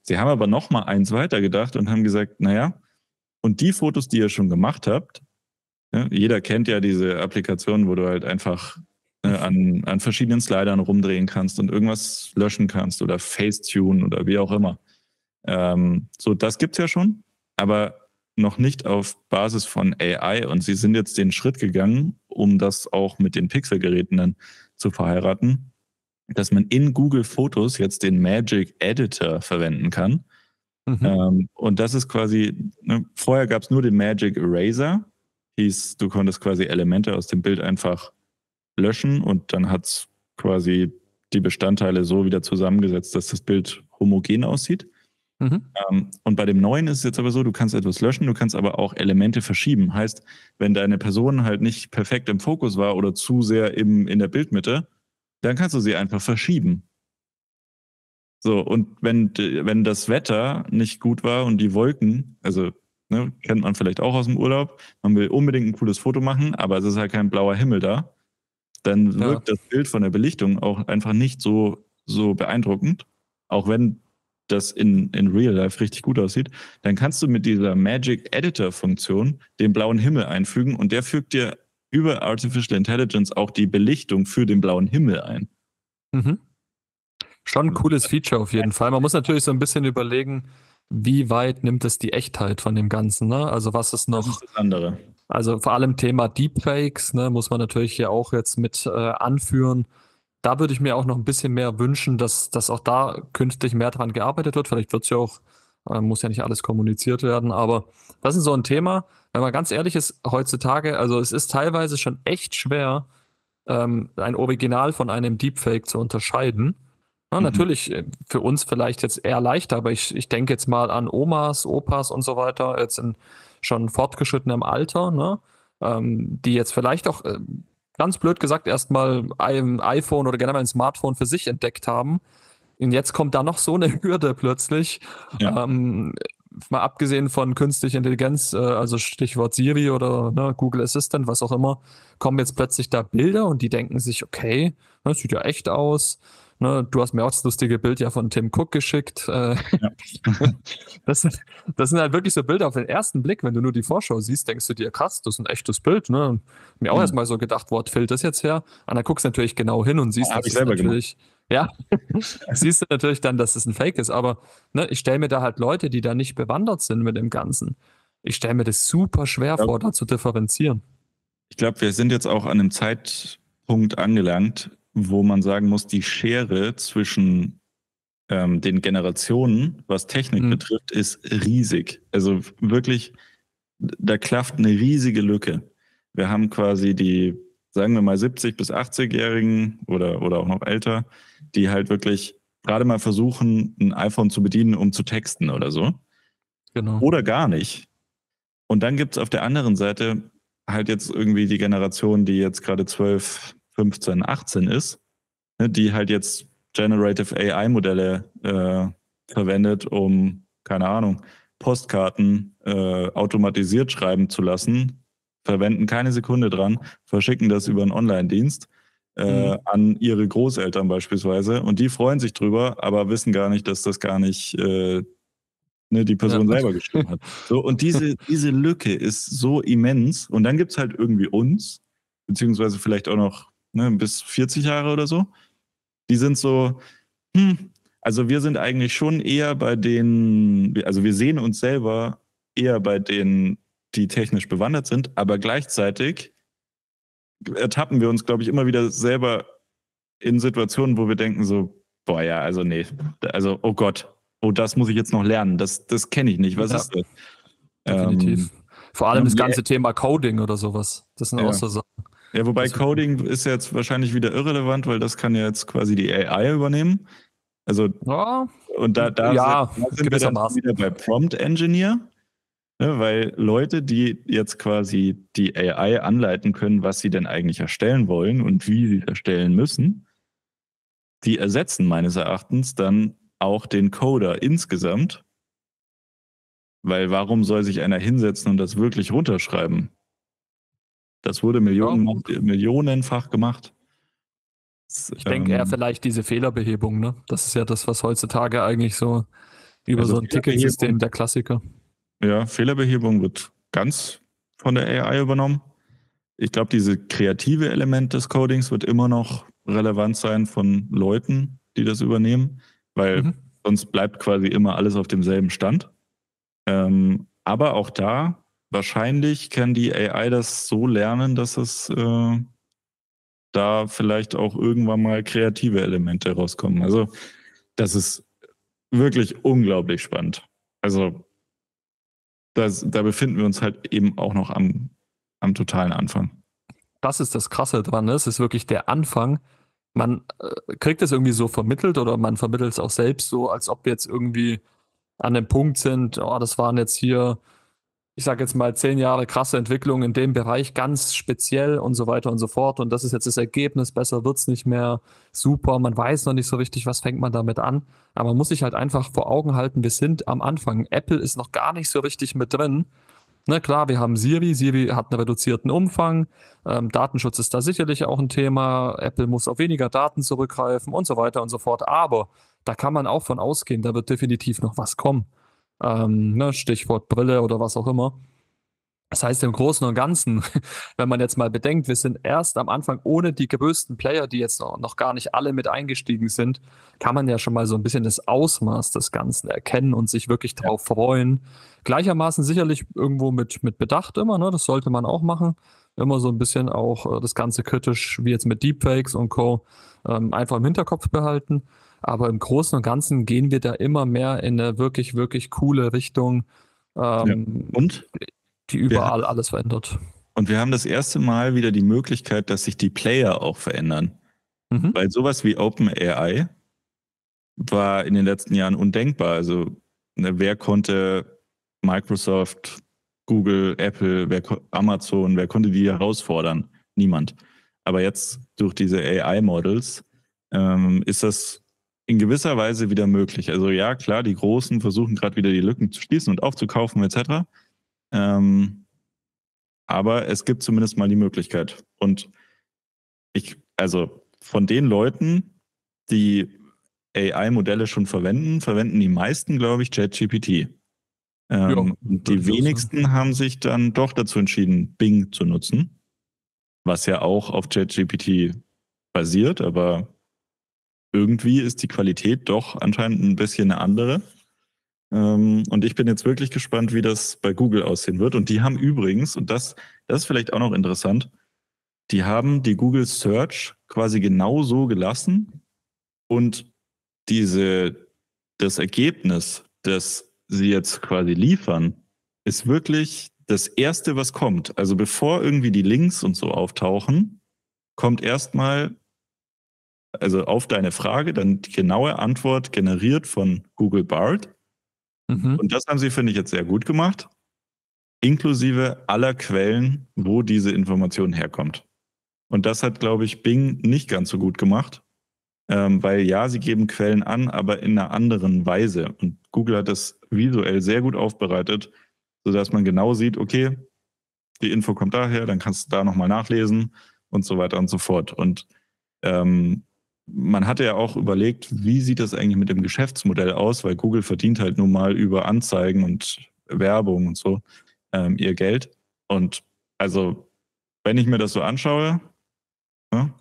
Sie haben aber noch mal eins weitergedacht und haben gesagt, naja, und die Fotos, die ihr schon gemacht habt, ja, jeder kennt ja diese Applikationen, wo du halt einfach äh, an, an verschiedenen Slidern rumdrehen kannst und irgendwas löschen kannst oder Facetune oder wie auch immer. Ähm, so, das gibt's ja schon, aber noch nicht auf Basis von AI. Und sie sind jetzt den Schritt gegangen, um das auch mit den Pixel-Geräten dann zu verheiraten, dass man in Google Fotos jetzt den Magic Editor verwenden kann. Mhm. Ähm, und das ist quasi, ne, vorher gab es nur den Magic Eraser, hieß, du konntest quasi Elemente aus dem Bild einfach löschen und dann hat es quasi die Bestandteile so wieder zusammengesetzt, dass das Bild homogen aussieht. Mhm. Ähm, und bei dem neuen ist es jetzt aber so, du kannst etwas löschen, du kannst aber auch Elemente verschieben. Heißt, wenn deine Person halt nicht perfekt im Fokus war oder zu sehr im, in der Bildmitte, dann kannst du sie einfach verschieben. So, und wenn, wenn das Wetter nicht gut war und die Wolken, also ne, kennt man vielleicht auch aus dem Urlaub, man will unbedingt ein cooles Foto machen, aber es ist halt kein blauer Himmel da, dann wirkt ja. das Bild von der Belichtung auch einfach nicht so, so beeindruckend. Auch wenn das in, in Real Life richtig gut aussieht, dann kannst du mit dieser Magic Editor Funktion den blauen Himmel einfügen und der fügt dir über Artificial Intelligence auch die Belichtung für den blauen Himmel ein. Mhm. Schon ein cooles Feature auf jeden Fall. Man muss natürlich so ein bisschen überlegen, wie weit nimmt es die Echtheit von dem Ganzen, ne? Also was ist noch. Das ist das andere. Also vor allem Thema Deepfakes, ne, muss man natürlich hier auch jetzt mit äh, anführen da würde ich mir auch noch ein bisschen mehr wünschen, dass, dass auch da künftig mehr dran gearbeitet wird. Vielleicht wird es ja auch, äh, muss ja nicht alles kommuniziert werden, aber das ist so ein Thema, wenn man ganz ehrlich ist, heutzutage, also es ist teilweise schon echt schwer, ähm, ein Original von einem Deepfake zu unterscheiden. Ja, mhm. Natürlich äh, für uns vielleicht jetzt eher leichter, aber ich, ich denke jetzt mal an Omas, Opas und so weiter, jetzt in schon fortgeschrittenem Alter, ne? Ähm, die jetzt vielleicht auch äh, ganz blöd gesagt erstmal ein iPhone oder generell ein Smartphone für sich entdeckt haben. Und jetzt kommt da noch so eine Hürde plötzlich. Ja. Ähm, mal abgesehen von künstlicher Intelligenz, äh, also Stichwort Siri oder ne, Google Assistant, was auch immer, kommen jetzt plötzlich da Bilder und die denken sich, okay, das sieht ja echt aus. Ne, du hast mir auch das lustige Bild ja von Tim Cook geschickt. Äh, ja. das, sind, das sind halt wirklich so Bilder auf den ersten Blick, wenn du nur die Vorschau siehst, denkst du dir, krass, das ist ein echtes Bild. Ne? Mir auch mhm. erstmal so gedacht, wo fällt das jetzt her? Und dann guckst du natürlich genau hin und siehst, ja, das natürlich. Gemacht. Ja, siehst du natürlich dann, dass es ein Fake ist. Aber ne, ich stelle mir da halt Leute, die da nicht bewandert sind mit dem Ganzen. Ich stelle mir das super schwer vor, da zu differenzieren. Ich glaube, wir sind jetzt auch an einem Zeitpunkt angelangt, wo man sagen muss, die Schere zwischen ähm, den Generationen, was Technik mhm. betrifft, ist riesig. Also wirklich, da klafft eine riesige Lücke. Wir haben quasi die, sagen wir mal, 70- bis 80-Jährigen oder, oder auch noch älter, die halt wirklich gerade mal versuchen, ein iPhone zu bedienen, um zu texten oder so. Genau. Oder gar nicht. Und dann gibt es auf der anderen Seite halt jetzt irgendwie die Generation, die jetzt gerade 12, 15, 18 ist, ne, die halt jetzt Generative AI-Modelle äh, verwendet, um, keine Ahnung, Postkarten äh, automatisiert schreiben zu lassen, verwenden keine Sekunde dran, verschicken das über einen Online-Dienst äh, mhm. an ihre Großeltern beispielsweise und die freuen sich drüber, aber wissen gar nicht, dass das gar nicht äh, ne, die Person ja. selber geschrieben hat. So, und diese, diese Lücke ist so immens und dann gibt es halt irgendwie uns, beziehungsweise vielleicht auch noch ne, bis 40 Jahre oder so. Die sind so, hm, also wir sind eigentlich schon eher bei denen, also wir sehen uns selber eher bei denen, die technisch bewandert sind, aber gleichzeitig ertappen wir uns, glaube ich, immer wieder selber in Situationen, wo wir denken so, boah, ja, also nee, also oh Gott, oh, das muss ich jetzt noch lernen, das, das kenne ich nicht, was ja, ist das? Definitiv. Ähm, Vor allem das ganze Thema Coding oder sowas, das sind ja. auch so Sachen. Ja, wobei also, Coding ist jetzt wahrscheinlich wieder irrelevant, weil das kann ja jetzt quasi die AI übernehmen. Also, ja, und da, da ja, sind, wir dann wieder bei Prompt Engineer, ne, weil Leute, die jetzt quasi die AI anleiten können, was sie denn eigentlich erstellen wollen und wie sie erstellen müssen, die ersetzen meines Erachtens dann auch den Coder insgesamt. Weil warum soll sich einer hinsetzen und das wirklich runterschreiben? Das wurde Millionen, ja. millionenfach gemacht. Ich denke eher ähm, vielleicht diese Fehlerbehebung, ne? Das ist ja das, was heutzutage eigentlich so über also so ein Ticketsystem der Klassiker. Ja, Fehlerbehebung wird ganz von der AI übernommen. Ich glaube, diese kreative Element des Codings wird immer noch relevant sein von Leuten, die das übernehmen, weil mhm. sonst bleibt quasi immer alles auf demselben Stand. Ähm, aber auch da, wahrscheinlich kann die AI das so lernen, dass es äh, da vielleicht auch irgendwann mal kreative Elemente rauskommen. Also das ist wirklich unglaublich spannend. Also das, da befinden wir uns halt eben auch noch am, am totalen Anfang. Das ist das Krasse dran. Ne? Es ist wirklich der Anfang. Man äh, kriegt es irgendwie so vermittelt oder man vermittelt es auch selbst so, als ob wir jetzt irgendwie an dem Punkt sind, oh, das waren jetzt hier ich sage jetzt mal, zehn Jahre krasse Entwicklung in dem Bereich, ganz speziell und so weiter und so fort. Und das ist jetzt das Ergebnis, besser wird es nicht mehr, super, man weiß noch nicht so richtig, was fängt man damit an. Aber man muss sich halt einfach vor Augen halten, wir sind am Anfang. Apple ist noch gar nicht so richtig mit drin. Ne, klar, wir haben Siri, Siri hat einen reduzierten Umfang, ähm, Datenschutz ist da sicherlich auch ein Thema, Apple muss auf weniger Daten zurückgreifen und so weiter und so fort. Aber da kann man auch von ausgehen, da wird definitiv noch was kommen. Ähm, ne, Stichwort Brille oder was auch immer. Das heißt, im Großen und Ganzen, wenn man jetzt mal bedenkt, wir sind erst am Anfang ohne die größten Player, die jetzt noch gar nicht alle mit eingestiegen sind, kann man ja schon mal so ein bisschen das Ausmaß des Ganzen erkennen und sich wirklich darauf ja. freuen. Gleichermaßen sicherlich irgendwo mit, mit Bedacht immer, ne? das sollte man auch machen. Immer so ein bisschen auch äh, das Ganze kritisch, wie jetzt mit Deepfakes und Co., ähm, einfach im Hinterkopf behalten. Aber im Großen und Ganzen gehen wir da immer mehr in eine wirklich, wirklich coole Richtung. Ähm, ja. Und? Die überall alles verändert. Und wir haben das erste Mal wieder die Möglichkeit, dass sich die Player auch verändern. Mhm. Weil sowas wie OpenAI war in den letzten Jahren undenkbar. Also, ne, wer konnte Microsoft, Google, Apple, wer, Amazon, wer konnte die herausfordern? Niemand. Aber jetzt durch diese AI-Models ähm, ist das in gewisser Weise wieder möglich. Also ja, klar, die Großen versuchen gerade wieder die Lücken zu schließen und aufzukaufen etc. Ähm, aber es gibt zumindest mal die Möglichkeit. Und ich, also von den Leuten, die AI-Modelle schon verwenden, verwenden die meisten, glaube ich, ChatGPT. Ähm, die wenigsten sein. haben sich dann doch dazu entschieden, Bing zu nutzen, was ja auch auf ChatGPT basiert, aber irgendwie ist die Qualität doch anscheinend ein bisschen eine andere. Ähm, und ich bin jetzt wirklich gespannt, wie das bei Google aussehen wird. Und die haben übrigens, und das, das ist vielleicht auch noch interessant, die haben die Google Search quasi genau so gelassen und diese, das Ergebnis, das sie jetzt quasi liefern, ist wirklich das erste, was kommt. Also bevor irgendwie die Links und so auftauchen, kommt erstmal also auf deine Frage, dann die genaue Antwort generiert von Google Bard. Mhm. Und das haben sie, finde ich, jetzt sehr gut gemacht, inklusive aller Quellen, wo diese Information herkommt. Und das hat, glaube ich, Bing nicht ganz so gut gemacht, ähm, weil ja, sie geben Quellen an, aber in einer anderen Weise. Und Google hat das visuell sehr gut aufbereitet, sodass man genau sieht, okay, die Info kommt daher, dann kannst du da nochmal nachlesen und so weiter und so fort. Und ähm, man hatte ja auch überlegt, wie sieht das eigentlich mit dem Geschäftsmodell aus, weil Google verdient halt nun mal über Anzeigen und Werbung und so ähm, ihr Geld. Und also, wenn ich mir das so anschaue, ne,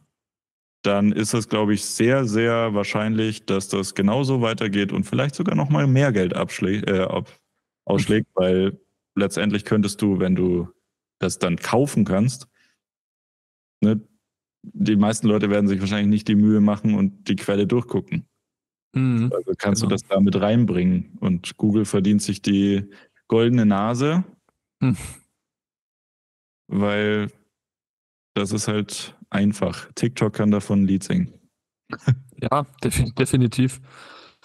dann ist es, glaube ich, sehr, sehr wahrscheinlich, dass das genauso weitergeht und vielleicht sogar noch mal mehr Geld äh, ausschlägt, weil letztendlich könntest du, wenn du das dann kaufen kannst, ne, die meisten Leute werden sich wahrscheinlich nicht die Mühe machen und die Quelle durchgucken. Mhm, also kannst genau. du das da mit reinbringen. Und Google verdient sich die goldene Nase, hm. weil das ist halt einfach. TikTok kann davon ein Lied singen. Ja, definitiv.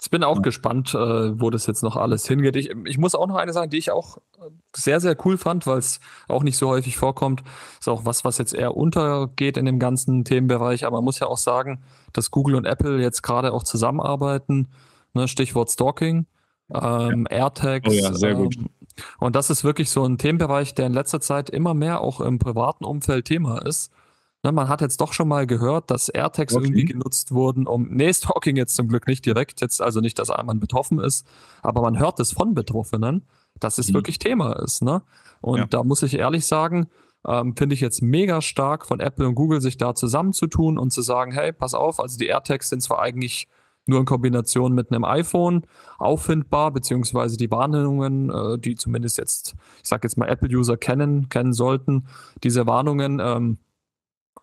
Ich bin auch ja. gespannt, äh, wo das jetzt noch alles hingeht. Ich, ich, muss auch noch eine sagen, die ich auch äh, sehr, sehr cool fand, weil es auch nicht so häufig vorkommt. Ist auch was, was jetzt eher untergeht in dem ganzen Themenbereich. Aber man muss ja auch sagen, dass Google und Apple jetzt gerade auch zusammenarbeiten. Ne, Stichwort Stalking, ähm, ja. AirTags. Oh ja, sehr ähm, gut. Und das ist wirklich so ein Themenbereich, der in letzter Zeit immer mehr auch im privaten Umfeld Thema ist. Ne, man hat jetzt doch schon mal gehört, dass AirTags okay. irgendwie genutzt wurden, um, nee, Stalking jetzt zum Glück nicht direkt, jetzt also nicht, dass man betroffen ist, aber man hört es von Betroffenen, dass es mhm. wirklich Thema ist. Ne? Und ja. da muss ich ehrlich sagen, ähm, finde ich jetzt mega stark von Apple und Google, sich da zusammenzutun und zu sagen, hey, pass auf, also die AirTags sind zwar eigentlich nur in Kombination mit einem iPhone auffindbar, beziehungsweise die Warnungen, äh, die zumindest jetzt, ich sage jetzt mal Apple-User kennen, kennen sollten, diese Warnungen, ähm,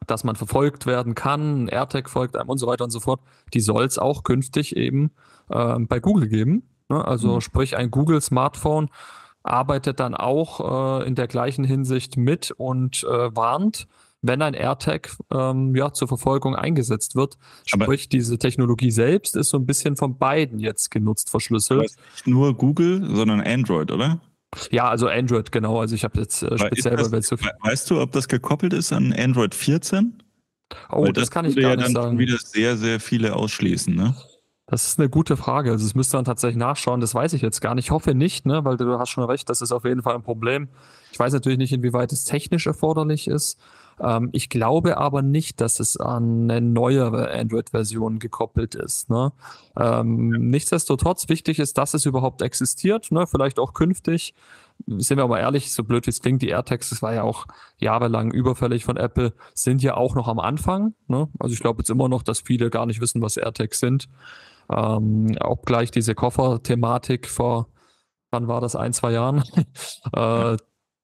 dass man verfolgt werden kann, ein AirTag folgt einem und so weiter und so fort, die soll es auch künftig eben äh, bei Google geben. Ne? Also mhm. sprich, ein Google-Smartphone arbeitet dann auch äh, in der gleichen Hinsicht mit und äh, warnt, wenn ein AirTag ähm, ja, zur Verfolgung eingesetzt wird. Sprich, Aber diese Technologie selbst ist so ein bisschen von beiden jetzt genutzt, verschlüsselt. Nicht nur Google, sondern Android, oder? Ja, also Android, genau. Also ich habe jetzt äh, speziell das, so Weißt du, ob das gekoppelt ist an Android 14? Oh, das, das, kann ich gar ja nicht dann sagen. wieder sehr, sehr viele ausschließen, ne? Das ist eine gute Frage. Also das müsste man tatsächlich nachschauen. Das weiß ich jetzt gar nicht. Ich hoffe nicht, ne? weil du hast schon recht, das ist auf jeden Fall ein Problem. Ich weiß natürlich nicht, inwieweit es technisch erforderlich ist. Ähm, ich glaube aber nicht, dass es an eine neuere Android-Version gekoppelt ist. Ne? Ähm, ja. Nichtsdestotrotz, wichtig ist, dass es überhaupt existiert, ne? vielleicht auch künftig. Sind wir aber ehrlich, so blöd wie es klingt, die AirTags, das war ja auch jahrelang überfällig von Apple, sind ja auch noch am Anfang. Ne? Also ich glaube jetzt immer noch, dass viele gar nicht wissen, was AirTags sind. Ähm, obgleich diese Koffer-Thematik vor, wann war das, ein, zwei Jahren, äh,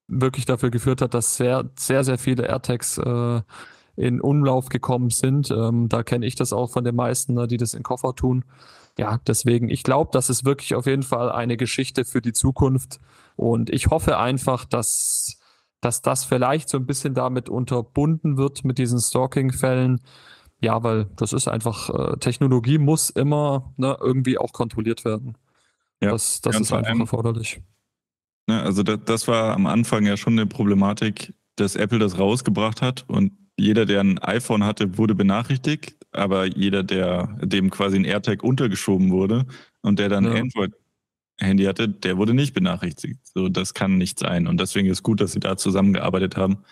wirklich dafür geführt hat, dass sehr, sehr, sehr viele AirTags äh, in Umlauf gekommen sind. Ähm, da kenne ich das auch von den meisten, ne, die das in Koffer tun. Ja, deswegen, ich glaube, das ist wirklich auf jeden Fall eine Geschichte für die Zukunft. Und ich hoffe einfach, dass, dass das vielleicht so ein bisschen damit unterbunden wird mit diesen Stalking-Fällen. Ja, weil das ist einfach, äh, Technologie muss immer ne, irgendwie auch kontrolliert werden. Ja, das das ist einfach erforderlich. Ne, also das, das war am Anfang ja schon eine Problematik, dass Apple das rausgebracht hat und jeder, der ein iPhone hatte, wurde benachrichtigt, aber jeder, der dem quasi ein AirTag untergeschoben wurde und der dann ja. Android-Handy hatte, der wurde nicht benachrichtigt. So, das kann nicht sein. Und deswegen ist gut, dass sie da zusammengearbeitet haben.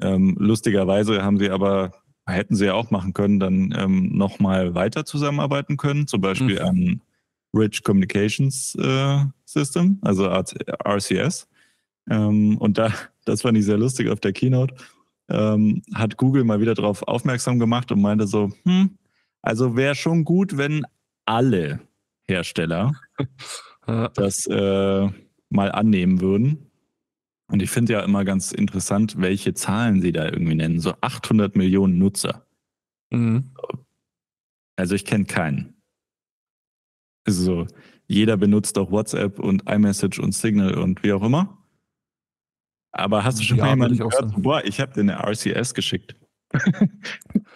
Ähm, lustigerweise haben sie aber, hätten sie ja auch machen können, dann ähm, nochmal weiter zusammenarbeiten können, zum Beispiel mhm. an Rich Communications äh, System, also RCS. Ähm, und da, das fand ich sehr lustig auf der Keynote, ähm, hat Google mal wieder darauf aufmerksam gemacht und meinte so, hm, also wäre schon gut, wenn alle Hersteller das äh, mal annehmen würden. Und ich finde ja immer ganz interessant, welche Zahlen sie da irgendwie nennen. So 800 Millionen Nutzer. Mhm. Also ich kenne keinen. Also jeder benutzt doch WhatsApp und iMessage und Signal und wie auch immer. Aber hast du schon ja, mal jemanden gehört, so, boah, ich habe dir eine RCS geschickt?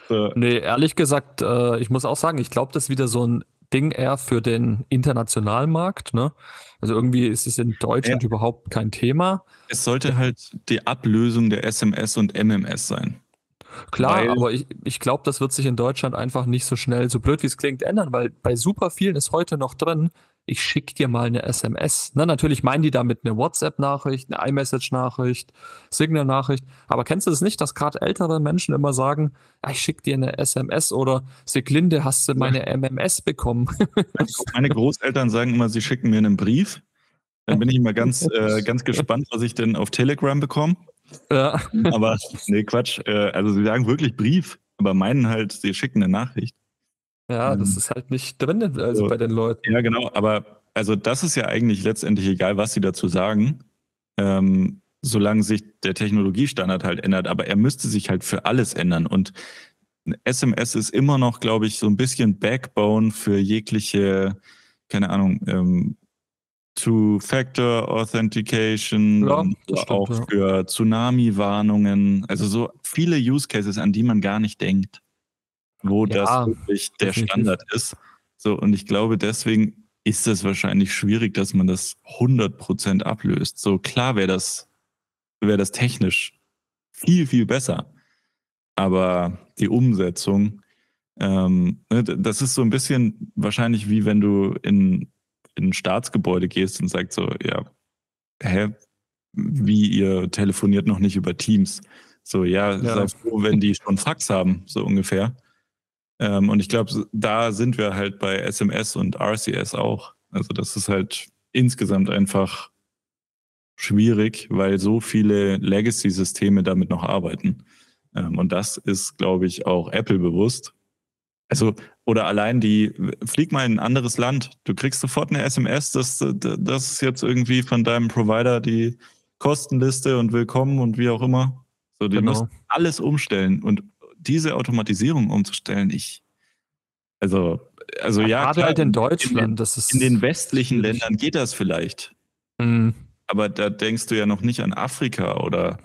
so. Nee, ehrlich gesagt, äh, ich muss auch sagen, ich glaube, das ist wieder so ein Ding eher für den internationalen Markt. Ne? Also irgendwie ist es in Deutschland ja. überhaupt kein Thema. Es sollte halt die Ablösung der SMS und MMS sein. Klar, weil, aber ich, ich glaube, das wird sich in Deutschland einfach nicht so schnell, so blöd wie es klingt, ändern, weil bei super vielen ist heute noch drin, ich schicke dir mal eine SMS. Na, natürlich meinen die damit eine WhatsApp-Nachricht, eine iMessage-Nachricht, Signal-Nachricht. Aber kennst du das nicht, dass gerade ältere Menschen immer sagen, ah, ich schicke dir eine SMS oder Siglinde, hast du meine. MMS bekommen? Meine Großeltern sagen immer, sie schicken mir einen Brief. Dann bin ich immer ganz, äh, ganz gespannt, was ich denn auf Telegram bekomme. Ja. Aber nee, Quatsch. Äh, also sie sagen wirklich Brief, aber meinen halt, sie schicken eine Nachricht. Ja, das ähm, ist halt nicht drin, also so, bei den Leuten. Ja, genau, aber also das ist ja eigentlich letztendlich egal, was sie dazu sagen, ähm, solange sich der Technologiestandard halt ändert, aber er müsste sich halt für alles ändern und SMS ist immer noch, glaube ich, so ein bisschen Backbone für jegliche, keine Ahnung, ähm, Two-Factor Authentication, ja, stimmt, auch ja. für Tsunami-Warnungen, also so viele Use Cases, an die man gar nicht denkt, wo ja, das wirklich der definitiv. Standard ist. So, und ich glaube, deswegen ist es wahrscheinlich schwierig, dass man das 100% ablöst. So klar wäre das, wäre das technisch viel, viel besser. Aber die Umsetzung, ähm, ne, das ist so ein bisschen wahrscheinlich wie wenn du in in ein Staatsgebäude gehst und sagst so, ja, hä, wie ihr telefoniert noch nicht über Teams. So, ja, ja. sei froh, wenn die schon Fax haben, so ungefähr. Ähm, und ich glaube, da sind wir halt bei SMS und RCS auch. Also das ist halt insgesamt einfach schwierig, weil so viele Legacy-Systeme damit noch arbeiten. Ähm, und das ist, glaube ich, auch Apple bewusst. Also, oder allein die, flieg mal in ein anderes Land, du kriegst sofort eine SMS, dass das ist jetzt irgendwie von deinem Provider die Kostenliste und willkommen und wie auch immer. So, die genau. müssen alles umstellen und diese Automatisierung umzustellen, ich, also, also ja, ja gerade klar, halt in Deutschland, in, das ist in den westlichen Ländern geht das vielleicht. Mhm. Aber da denkst du ja noch nicht an Afrika oder,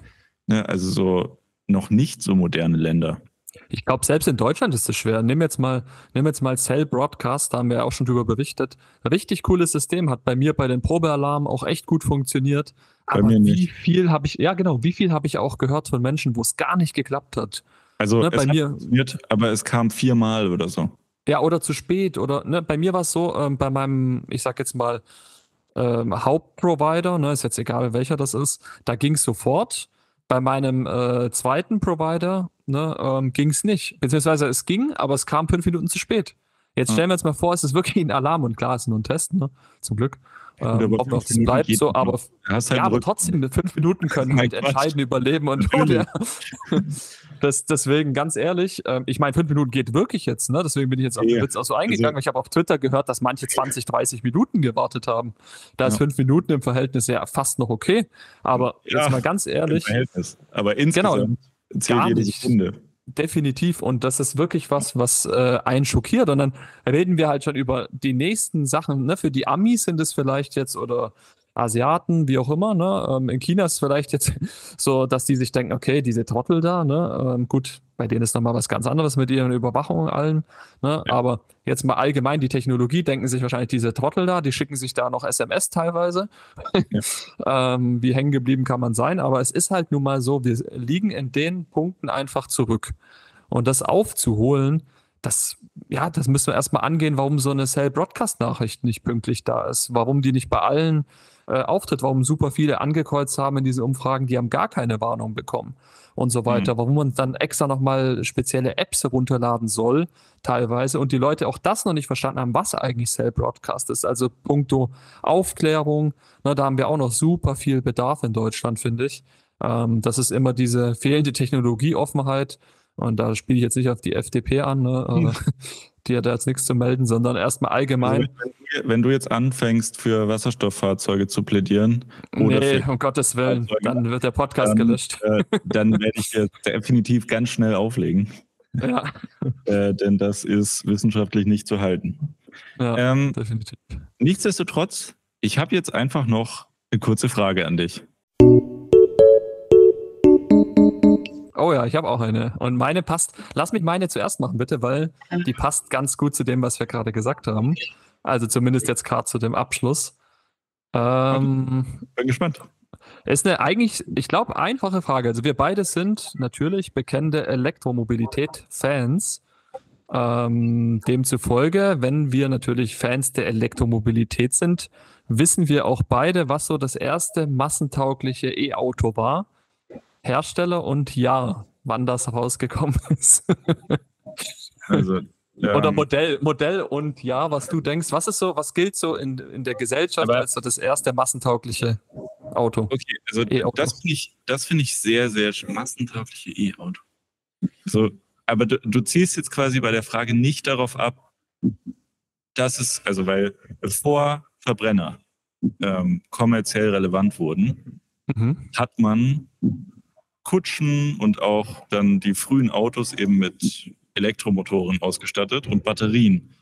ne, also so noch nicht so moderne Länder. Ich glaube, selbst in Deutschland ist es schwer. Nimm jetzt mal, nimm jetzt mal Cell Broadcast, da haben wir ja auch schon drüber berichtet. Richtig cooles System, hat bei mir bei den Probealarmen auch echt gut funktioniert. Bei Aber wie viel habe ich, ja genau, wie viel habe ich auch gehört von Menschen, wo es gar nicht geklappt hat. Also ne, bei mir, funktioniert, aber es kam viermal oder so. Ja, oder zu spät. Oder ne, bei mir war es so, ähm, bei meinem, ich sag jetzt mal, ähm, Hauptprovider, ne, ist jetzt egal welcher das ist, da ging es sofort. Bei meinem äh, zweiten Provider ne, ähm, ging es nicht. Beziehungsweise es ging, aber es kam fünf Minuten zu spät. Jetzt stellen wir uns mal vor, es ist wirklich ein Alarm und klar, es ist nur ein Test, ne? Zum Glück. Ähm, ob das bleibt so, aber, halt ja, aber trotzdem, mit fünf Minuten können halt entscheiden über Leben und Tod. Ja. Das, deswegen, ganz ehrlich, ähm, ich meine, fünf Minuten geht wirklich jetzt, ne? Deswegen bin ich jetzt auf den Witz auch so eingegangen. Also, ich habe auf Twitter gehört, dass manche 20, 30 Minuten gewartet haben. Da ist fünf Minuten im Verhältnis ja fast noch okay. Aber ja, jetzt mal ganz ehrlich. Aber insgesamt genau, zählt jede Sekunde. Definitiv. Und das ist wirklich was, was äh, einen schockiert. Und dann reden wir halt schon über die nächsten Sachen. Ne? Für die Amis sind es vielleicht jetzt oder Asiaten, wie auch immer. Ne? Ähm, in China ist es vielleicht jetzt so, dass die sich denken, okay, diese Trottel da, ne? Ähm, gut, bei denen ist nochmal was ganz anderes mit ihren Überwachungen allen. Ne? Ja. Aber jetzt mal allgemein die Technologie, denken sich wahrscheinlich diese Trottel da, die schicken sich da noch SMS teilweise. Ja. ähm, wie hängen geblieben kann man sein? Aber es ist halt nun mal so, wir liegen in den Punkten einfach zurück. Und das aufzuholen, das, ja, das müssen wir erstmal angehen, warum so eine Cell-Broadcast-Nachricht nicht pünktlich da ist, warum die nicht bei allen äh, auftritt, warum super viele angekreuzt haben in diese Umfragen, die haben gar keine Warnung bekommen und so weiter, mhm. warum man dann extra nochmal spezielle Apps herunterladen soll, teilweise, und die Leute auch das noch nicht verstanden haben, was eigentlich Cell Broadcast ist. Also puncto Aufklärung, na, da haben wir auch noch super viel Bedarf in Deutschland, finde ich. Ähm, das ist immer diese fehlende Technologieoffenheit. Und da spiele ich jetzt nicht auf die FDP an. Ne? Hm. die hat da jetzt nichts zu melden, sondern erstmal allgemein. Also wenn, du jetzt anfängst, für Wasserstofffahrzeuge zu plädieren. Oder nee, um Gottes Willen, dann wird der Podcast dann, gelöscht. Äh, dann werde ich dir definitiv ganz schnell auflegen. Ja. äh, denn das ist wissenschaftlich nicht zu halten. Ja, ähm, definitiv. Nichtsdestotrotz, ich habe jetzt einfach noch eine kurze Frage an dich. Oh ja, ich habe auch eine. Und meine passt. Lass mich meine zuerst machen, bitte, weil die passt ganz gut zu dem, was wir gerade gesagt haben. Also zumindest jetzt gerade zu dem Abschluss. Ähm, Bin gespannt. Ist eine eigentlich, ich glaube, einfache Frage. Also wir beide sind natürlich bekannte Elektromobilität-Fans. Ähm, demzufolge, wenn wir natürlich Fans der Elektromobilität sind, wissen wir auch beide, was so das erste massentaugliche E-Auto war. Hersteller und Jahr, wann das rausgekommen ist. also, ja. Oder Modell, Modell und Jahr, was du denkst, was ist so, was gilt so in, in der Gesellschaft als so das erste massentaugliche Auto? Okay, also e das finde ich, das ich sehr, sehr massentaugliche E-Auto. So, aber du, du ziehst jetzt quasi bei der Frage nicht darauf ab, dass es, also weil bevor Verbrenner ähm, kommerziell relevant wurden, mhm. hat man Kutschen und auch dann die frühen Autos eben mit Elektromotoren ausgestattet und Batterien.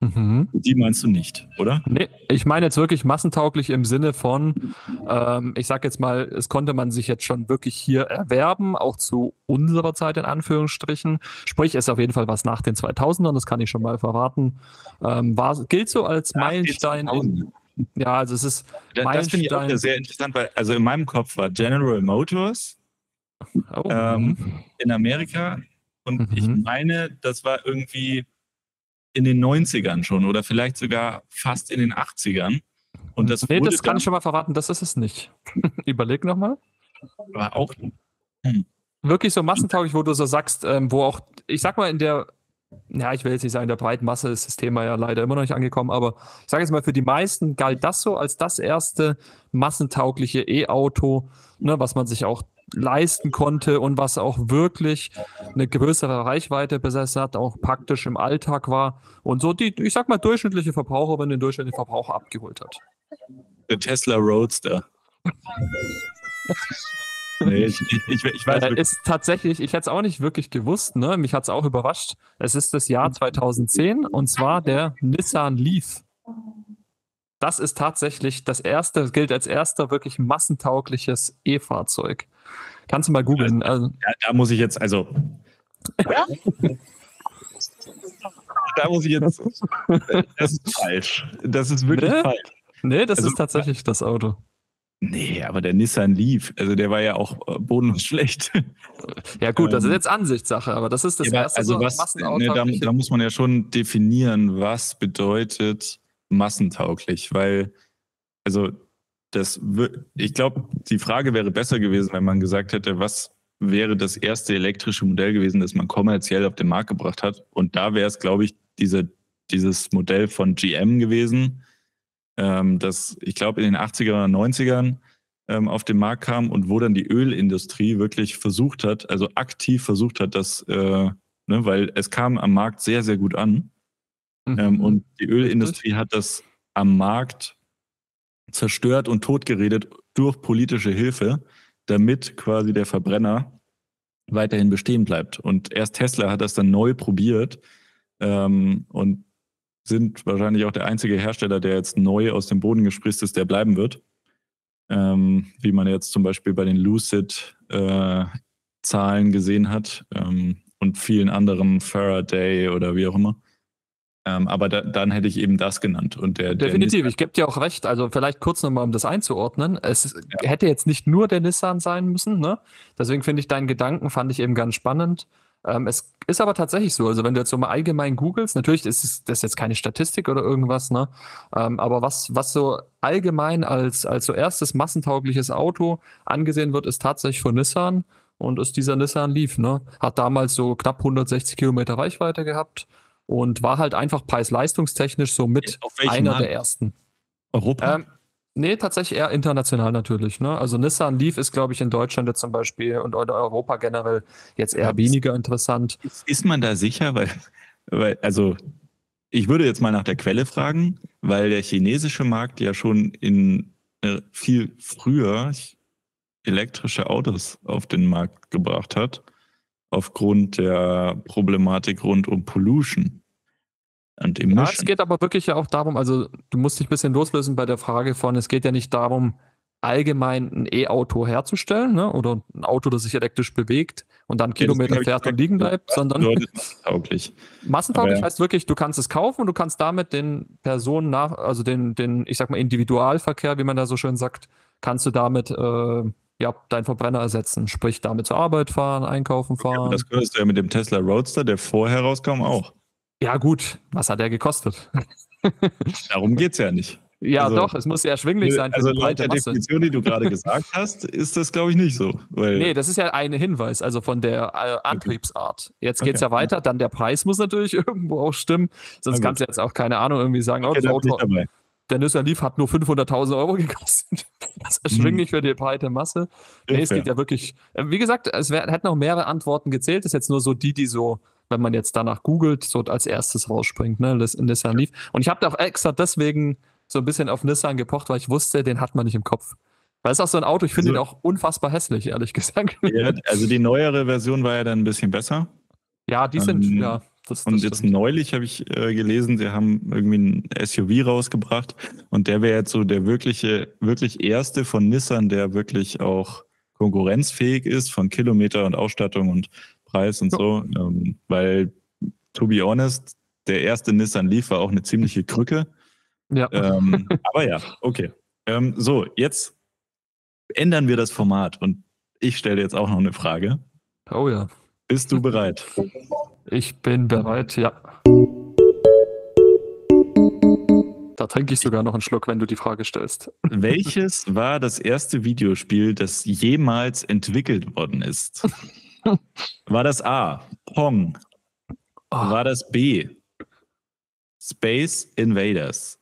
Mhm. Die meinst du nicht, oder? Nee, ich meine jetzt wirklich massentauglich im Sinne von, ähm, ich sag jetzt mal, es konnte man sich jetzt schon wirklich hier erwerben, auch zu unserer Zeit in Anführungsstrichen. Sprich, es ist auf jeden Fall was nach den 2000ern, das kann ich schon mal verraten. Ähm, war, gilt so als Meilenstein in, ja, also es ist das, Das finde ich auch sehr interessant, weil also in meinem Kopf war General Motors oh. ähm, mhm. in Amerika. Und mhm. ich meine, das war irgendwie in den 90ern schon oder vielleicht sogar fast in den 80ern. Und das nee, das kann ich schon mal verraten, das ist es nicht. Überleg nochmal. War auch. Hm. wirklich so massentauglich, wo du so sagst, ähm, wo auch, ich sag mal, in der, ja, ich will jetzt nicht sagen, in der breiten Masse ist das Thema ja leider immer noch nicht angekommen, aber ich sage jetzt mal, für die meisten galt das so als das erste massentaugliche E-Auto, ne, was man sich auch leisten konnte und was auch wirklich eine größere Reichweite besessen hat, auch praktisch im Alltag war und so die, ich sag mal, durchschnittliche Verbraucher, wenn den durchschnittlichen Verbraucher abgeholt hat. Der Tesla Roadster. nee, ich, ich, ich weiß äh, ist tatsächlich, ich hätte es auch nicht wirklich gewusst, ne? Mich hat es auch überrascht. Es ist das Jahr 2010 und zwar der Nissan Leaf. Das ist tatsächlich das erste, gilt als erster wirklich massentaugliches E-Fahrzeug. Kannst du mal googeln. Also, ja, da muss ich jetzt, also. da muss ich jetzt. Das ist falsch. Das ist wirklich nee? falsch. Nee, das also, ist tatsächlich das Auto. Nee, aber der Nissan Leaf, also der war ja auch äh, bodenlos schlecht. Ja gut, das ist ähm, jetzt Ansichtssache, aber das ist das ja, erste also was, ne, da, da, muss man ja schon definieren, was bedeutet massentauglich, weil also das ich glaube, die Frage wäre besser gewesen, wenn man gesagt hätte, was wäre das erste elektrische Modell gewesen, das man kommerziell auf den Markt gebracht hat. Und da wäre es, glaube ich, diese, dieses Modell von GM gewesen, ähm, das, ich glaube, in den 80er oder 90ern ähm, auf den Markt kam und wo dann die Ölindustrie wirklich versucht hat, also aktiv versucht hat, das, äh, ne, weil es kam am Markt sehr, sehr gut an. Mhm. Ähm, und die Ölindustrie hat das am Markt zerstört und totgeredet durch politische Hilfe, damit quasi der Verbrenner weiterhin bestehen bleibt. Und erst Tesla hat das dann neu probiert ähm, und sind wahrscheinlich auch der einzige Hersteller, der jetzt neu aus dem Boden gespritzt ist, der bleiben wird. Ähm, wie man jetzt zum Beispiel bei den Lucid-Zahlen äh, gesehen hat ähm, und vielen anderen Faraday oder wie auch immer. Ähm, aber da, dann hätte ich eben das genannt. Und der, Definitiv, der ich gebe dir auch recht. Also vielleicht kurz nochmal, um das einzuordnen. Es ja. hätte jetzt nicht nur der Nissan sein müssen. Ne? Deswegen finde ich deinen Gedanken, fand ich eben ganz spannend. Ähm, es ist aber tatsächlich so. Also wenn du jetzt so mal allgemein googelst, natürlich ist das jetzt keine Statistik oder irgendwas, ne? Ähm, aber was, was so allgemein als, als so erstes massentaugliches Auto angesehen wird, ist tatsächlich von Nissan und ist dieser Nissan Leaf, ne? Hat damals so knapp 160 Kilometer Reichweite gehabt und war halt einfach preis-leistungstechnisch so mit einer Markt? der ersten. Europa? Ähm, nee, tatsächlich eher international natürlich. Ne? Also Nissan Leaf ist, glaube ich, in Deutschland jetzt zum Beispiel und Europa generell jetzt eher ja, weniger interessant. Ist, ist man da sicher? Weil, weil, also ich würde jetzt mal nach der Quelle fragen, weil der chinesische Markt ja schon in äh, viel früher elektrische Autos auf den Markt gebracht hat aufgrund der Problematik rund um Pollution. Und Emission. Ja, es geht aber wirklich ja auch darum, also du musst dich ein bisschen loslösen bei der Frage von, es geht ja nicht darum, allgemein ein E-Auto herzustellen, ne? oder ein Auto, das sich elektrisch bewegt und dann Kilometer fährt und liegen bleibt, sondern massentauglich. massentauglich heißt wirklich, du kannst es kaufen und du kannst damit den Personen nach, also den, den, ich sag mal, Individualverkehr, wie man da so schön sagt, kannst du damit äh, ja, deinen Verbrenner ersetzen. Sprich, damit zur Arbeit fahren, einkaufen fahren. Okay, das könntest du ja mit dem Tesla Roadster, der vorher rauskam, auch. Ja, gut. Was hat der gekostet? Darum geht es ja nicht. Ja, also, doch, es muss ja erschwinglich sein. Für also laut der Masse. Definition, die du gerade gesagt hast, ist das, glaube ich, nicht so. Weil nee, das ist ja ein Hinweis, also von der äh, Antriebsart. Jetzt geht es ja weiter, dann der Preis muss natürlich irgendwo auch stimmen, sonst kannst du jetzt auch, keine Ahnung, irgendwie sagen, okay, oh, Nissan Leaf hat nur 500.000 Euro gekostet. Das ist erschwinglich mhm. für die breite Masse. Nee, es geht ja wirklich, äh, wie gesagt, es wär, hätten noch mehrere Antworten gezählt. Das ist jetzt nur so die, die so, wenn man jetzt danach googelt, so als erstes rausspringt, ne, das Nissan Leaf. Und ich habe da auch extra deswegen so ein bisschen auf Nissan gepocht, weil ich wusste, den hat man nicht im Kopf. Weil es ist auch so ein Auto, ich finde also, ihn auch unfassbar hässlich, ehrlich gesagt. Ja, also die neuere Version war ja dann ein bisschen besser. Ja, die sind, ähm, ja. Das, und jetzt neulich habe ich äh, gelesen, sie haben irgendwie ein SUV rausgebracht und der wäre jetzt so der wirkliche, wirklich erste von Nissan, der wirklich auch konkurrenzfähig ist von Kilometer und Ausstattung und Preis und so. Ähm, weil, to be honest, der erste Nissan Leaf war auch eine ziemliche Krücke. Ja. Ähm, aber ja, okay. Ähm, so, jetzt ändern wir das Format und ich stelle jetzt auch noch eine Frage. Oh ja. Bist du bereit? Ich bin bereit, ja. Da trinke ich sogar noch einen Schluck, wenn du die Frage stellst. Welches war das erste Videospiel, das jemals entwickelt worden ist? War das A, Pong? Oh, War das B, Space Invaders?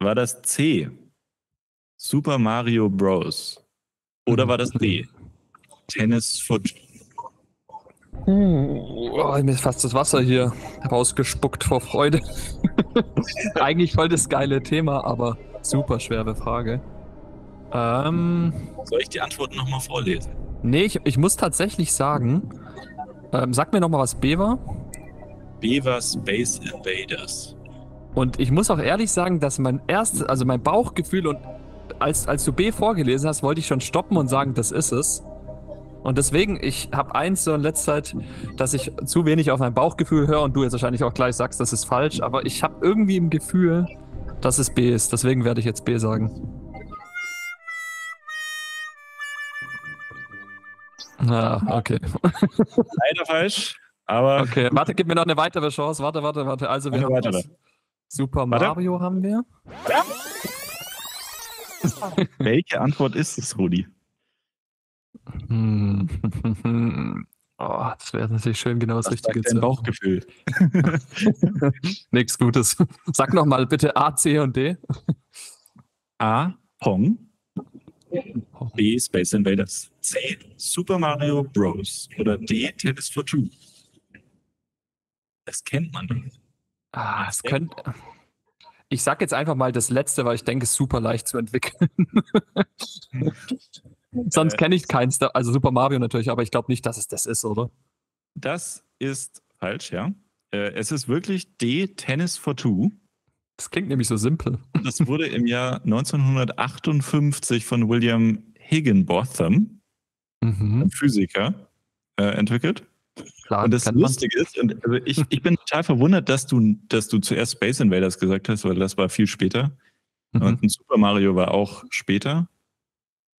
War das C, Super Mario Bros? Oder war das D, Tennis Foot? Oh, mir ist fast das Wasser hier rausgespuckt vor Freude. Eigentlich voll das geile Thema, aber super schwere Frage. Ähm, Soll ich die Antworten nochmal vorlesen? nee, ich, ich muss tatsächlich sagen, ähm, sag mir nochmal, was B war. B war Space Invaders. Und ich muss auch ehrlich sagen, dass mein erstes, also mein Bauchgefühl und als, als du B vorgelesen hast, wollte ich schon stoppen und sagen, das ist es. Und deswegen, ich habe eins so in letzter Zeit, dass ich zu wenig auf mein Bauchgefühl höre und du jetzt wahrscheinlich auch gleich sagst, das ist falsch, aber ich habe irgendwie im Gefühl, dass es B ist. Deswegen werde ich jetzt B sagen. Ah, okay. Leider falsch, aber Okay, warte, gib mir noch eine weitere Chance. Warte, warte, warte. Also, wir haben was. Super Warte. Mario haben wir. welche Antwort ist es, Rudi? Hm. Oh, das wäre natürlich schön, genau das Was Richtige dein Bauchgefühl? Nichts Gutes. Sag nochmal bitte A, C und D. A, Pong. B, Space Invaders. C, Super Mario Bros. Oder D, Tennis for Two. Das kennt man doch. Ah, es könnte. Ich sag jetzt einfach mal das letzte, weil ich denke, es ist super leicht zu entwickeln. Sonst Äh, kenne ich keins, also Super Mario natürlich, aber ich glaube nicht, dass es das ist, oder? Das ist falsch, ja. Äh, Es ist wirklich D, Tennis for Two. Das klingt nämlich so simpel. Das wurde im Jahr 1958 von William Higginbotham, Mhm. Physiker, äh, entwickelt. Klar, Und das. Lustige ist, und also ich, ich bin total verwundert, dass du, dass du zuerst Space Invaders gesagt hast, weil das war viel später. Mhm. Und ein Super Mario war auch später.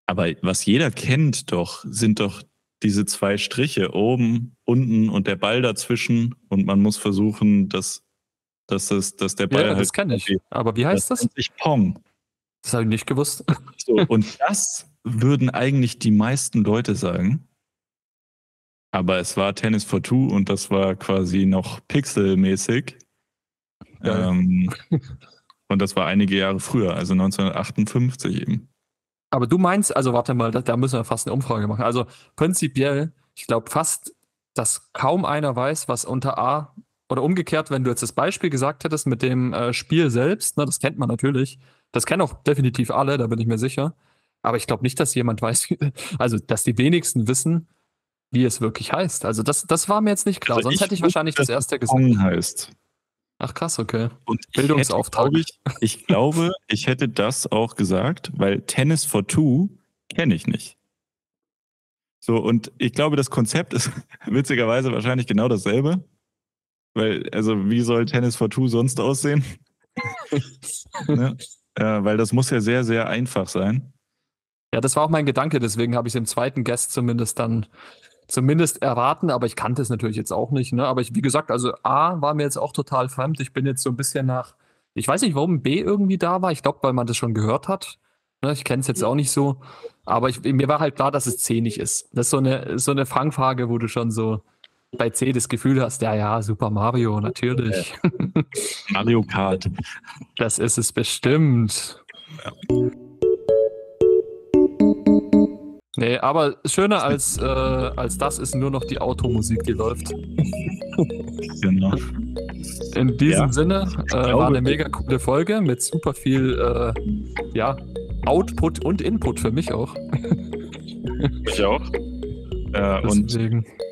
Aber was jeder kennt doch, sind doch diese zwei Striche oben, unten und der Ball dazwischen. Und man muss versuchen, dass, dass, es, dass der Ball ja, halt. das kenne ich. Aber wie heißt das? sich Pong. Das habe ich nicht gewusst. So, und das würden eigentlich die meisten Leute sagen. Aber es war Tennis for Two und das war quasi noch pixelmäßig. Ähm, und das war einige Jahre früher, also 1958 eben. Aber du meinst, also warte mal, da, da müssen wir fast eine Umfrage machen. Also prinzipiell, ich glaube fast, dass kaum einer weiß, was unter A oder umgekehrt, wenn du jetzt das Beispiel gesagt hättest mit dem äh, Spiel selbst, ne, das kennt man natürlich. Das kennen auch definitiv alle, da bin ich mir sicher. Aber ich glaube nicht, dass jemand weiß, also dass die wenigsten wissen, wie es wirklich heißt. Also das, das war mir jetzt nicht klar. Also Sonst hätte ich wahrscheinlich das erste gesagt. Heißt. Ach krass, okay. Und ich Bildungsauftrag. Hätte, glaub ich, ich glaube, ich hätte das auch gesagt, weil Tennis for Two kenne ich nicht. So, und ich glaube, das Konzept ist witzigerweise wahrscheinlich genau dasselbe. Weil, also, wie soll Tennis for Two sonst aussehen? ne? äh, weil das muss ja sehr, sehr einfach sein. Ja, das war auch mein Gedanke, deswegen habe ich es im zweiten Guest zumindest dann zumindest erraten, aber ich kannte es natürlich jetzt auch nicht. Ne? Aber ich, wie gesagt, also A war mir jetzt auch total fremd. Ich bin jetzt so ein bisschen nach, ich weiß nicht, warum B irgendwie da war. Ich glaube, weil man das schon gehört hat. Ne? Ich kenne es jetzt auch nicht so. Aber ich, mir war halt klar, dass es C nicht ist. Das ist so eine, so eine Fangfrage, wo du schon so bei C das Gefühl hast, ja, ja, Super Mario, natürlich. Mario Kart. Das ist es bestimmt. Nee, aber schöner als, äh, als das ist nur noch die Automusik, die läuft. Genau. In diesem Ja, Sinne äh, war eine mega coole Folge mit super viel äh, ja, Output und Input für mich auch. Ich auch. Äh, und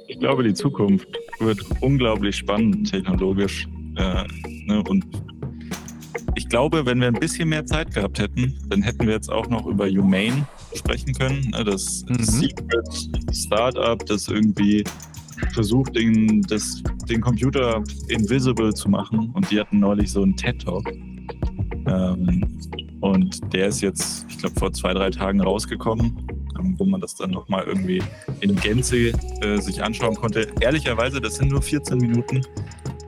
ich glaube, die Zukunft wird unglaublich spannend technologisch. Äh, ne? Und ich glaube, wenn wir ein bisschen mehr Zeit gehabt hätten, dann hätten wir jetzt auch noch über Humane sprechen können. Ne? Das Mhm. Secret Startup, das irgendwie versucht, den, das, den Computer invisible zu machen. Und die hatten neulich so einen TED-Talk. Ähm, und der ist jetzt, ich glaube, vor zwei, drei Tagen rausgekommen, ähm, wo man das dann nochmal irgendwie in Gänze äh, sich anschauen konnte. Ehrlicherweise, das sind nur 14 Minuten.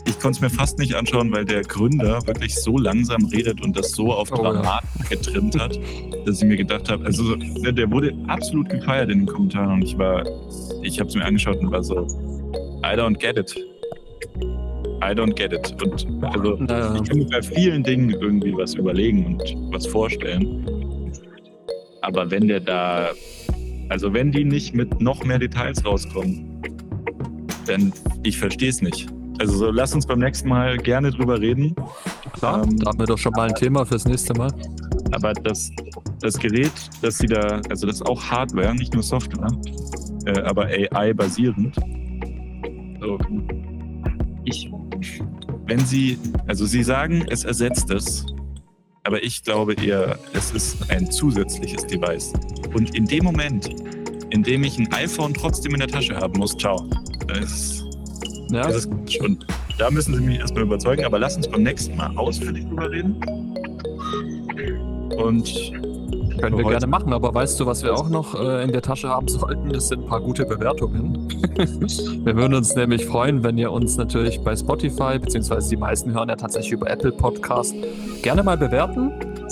Ich konnte es mir fast nicht anschauen, weil der Gründer wirklich so langsam redet und das so auf Oh, ja. Dramat getrimmt hat, dass ich mir gedacht habe, also der wurde absolut gefeiert in den Kommentaren und ich war, ich habe es mir angeschaut und war so, I don't get it. I don't get it. Und also, Naja. ich kann mir bei vielen Dingen irgendwie was überlegen und was vorstellen. Aber wenn der da, also wenn die nicht mit noch mehr Details rauskommen, dann ich verstehe es nicht. Also so, lass uns beim nächsten Mal gerne drüber reden. Klar, Ähm, da haben wir doch schon mal ein Thema fürs nächste Mal. Aber das, das Gerät, das sie da, also das ist auch Hardware, nicht nur Software, äh, aber AI basierend. So, ich, wenn sie, also sie sagen, es ersetzt es, aber ich glaube eher, es ist ein zusätzliches Device. Und in dem Moment, in dem ich ein iPhone trotzdem in der Tasche haben muss, ciao. Das, Ja, das ist. Und da müssen sie mich erstmal überzeugen, aber lass uns beim nächsten Mal ausführlich drüber reden. Und können wir gerne machen, aber weißt du, was wir auch noch äh, in der Tasche haben sollten? Das sind ein paar gute Bewertungen. wir würden uns nämlich freuen, wenn ihr uns natürlich bei Spotify, beziehungsweise die meisten hören ja tatsächlich über Apple Podcast, gerne mal bewerten.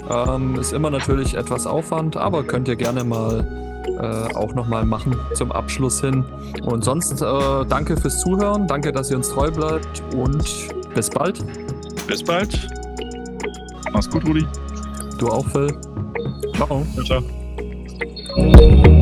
Ähm, ist immer natürlich etwas Aufwand, aber könnt ihr gerne mal äh, auch nochmal machen zum Abschluss hin. Und sonst äh, danke fürs Zuhören, danke, dass ihr uns treu bleibt und bis bald. bis bald. Mach's gut, Rudi. Du auch, Phil. Ciao. Ciao, ciao.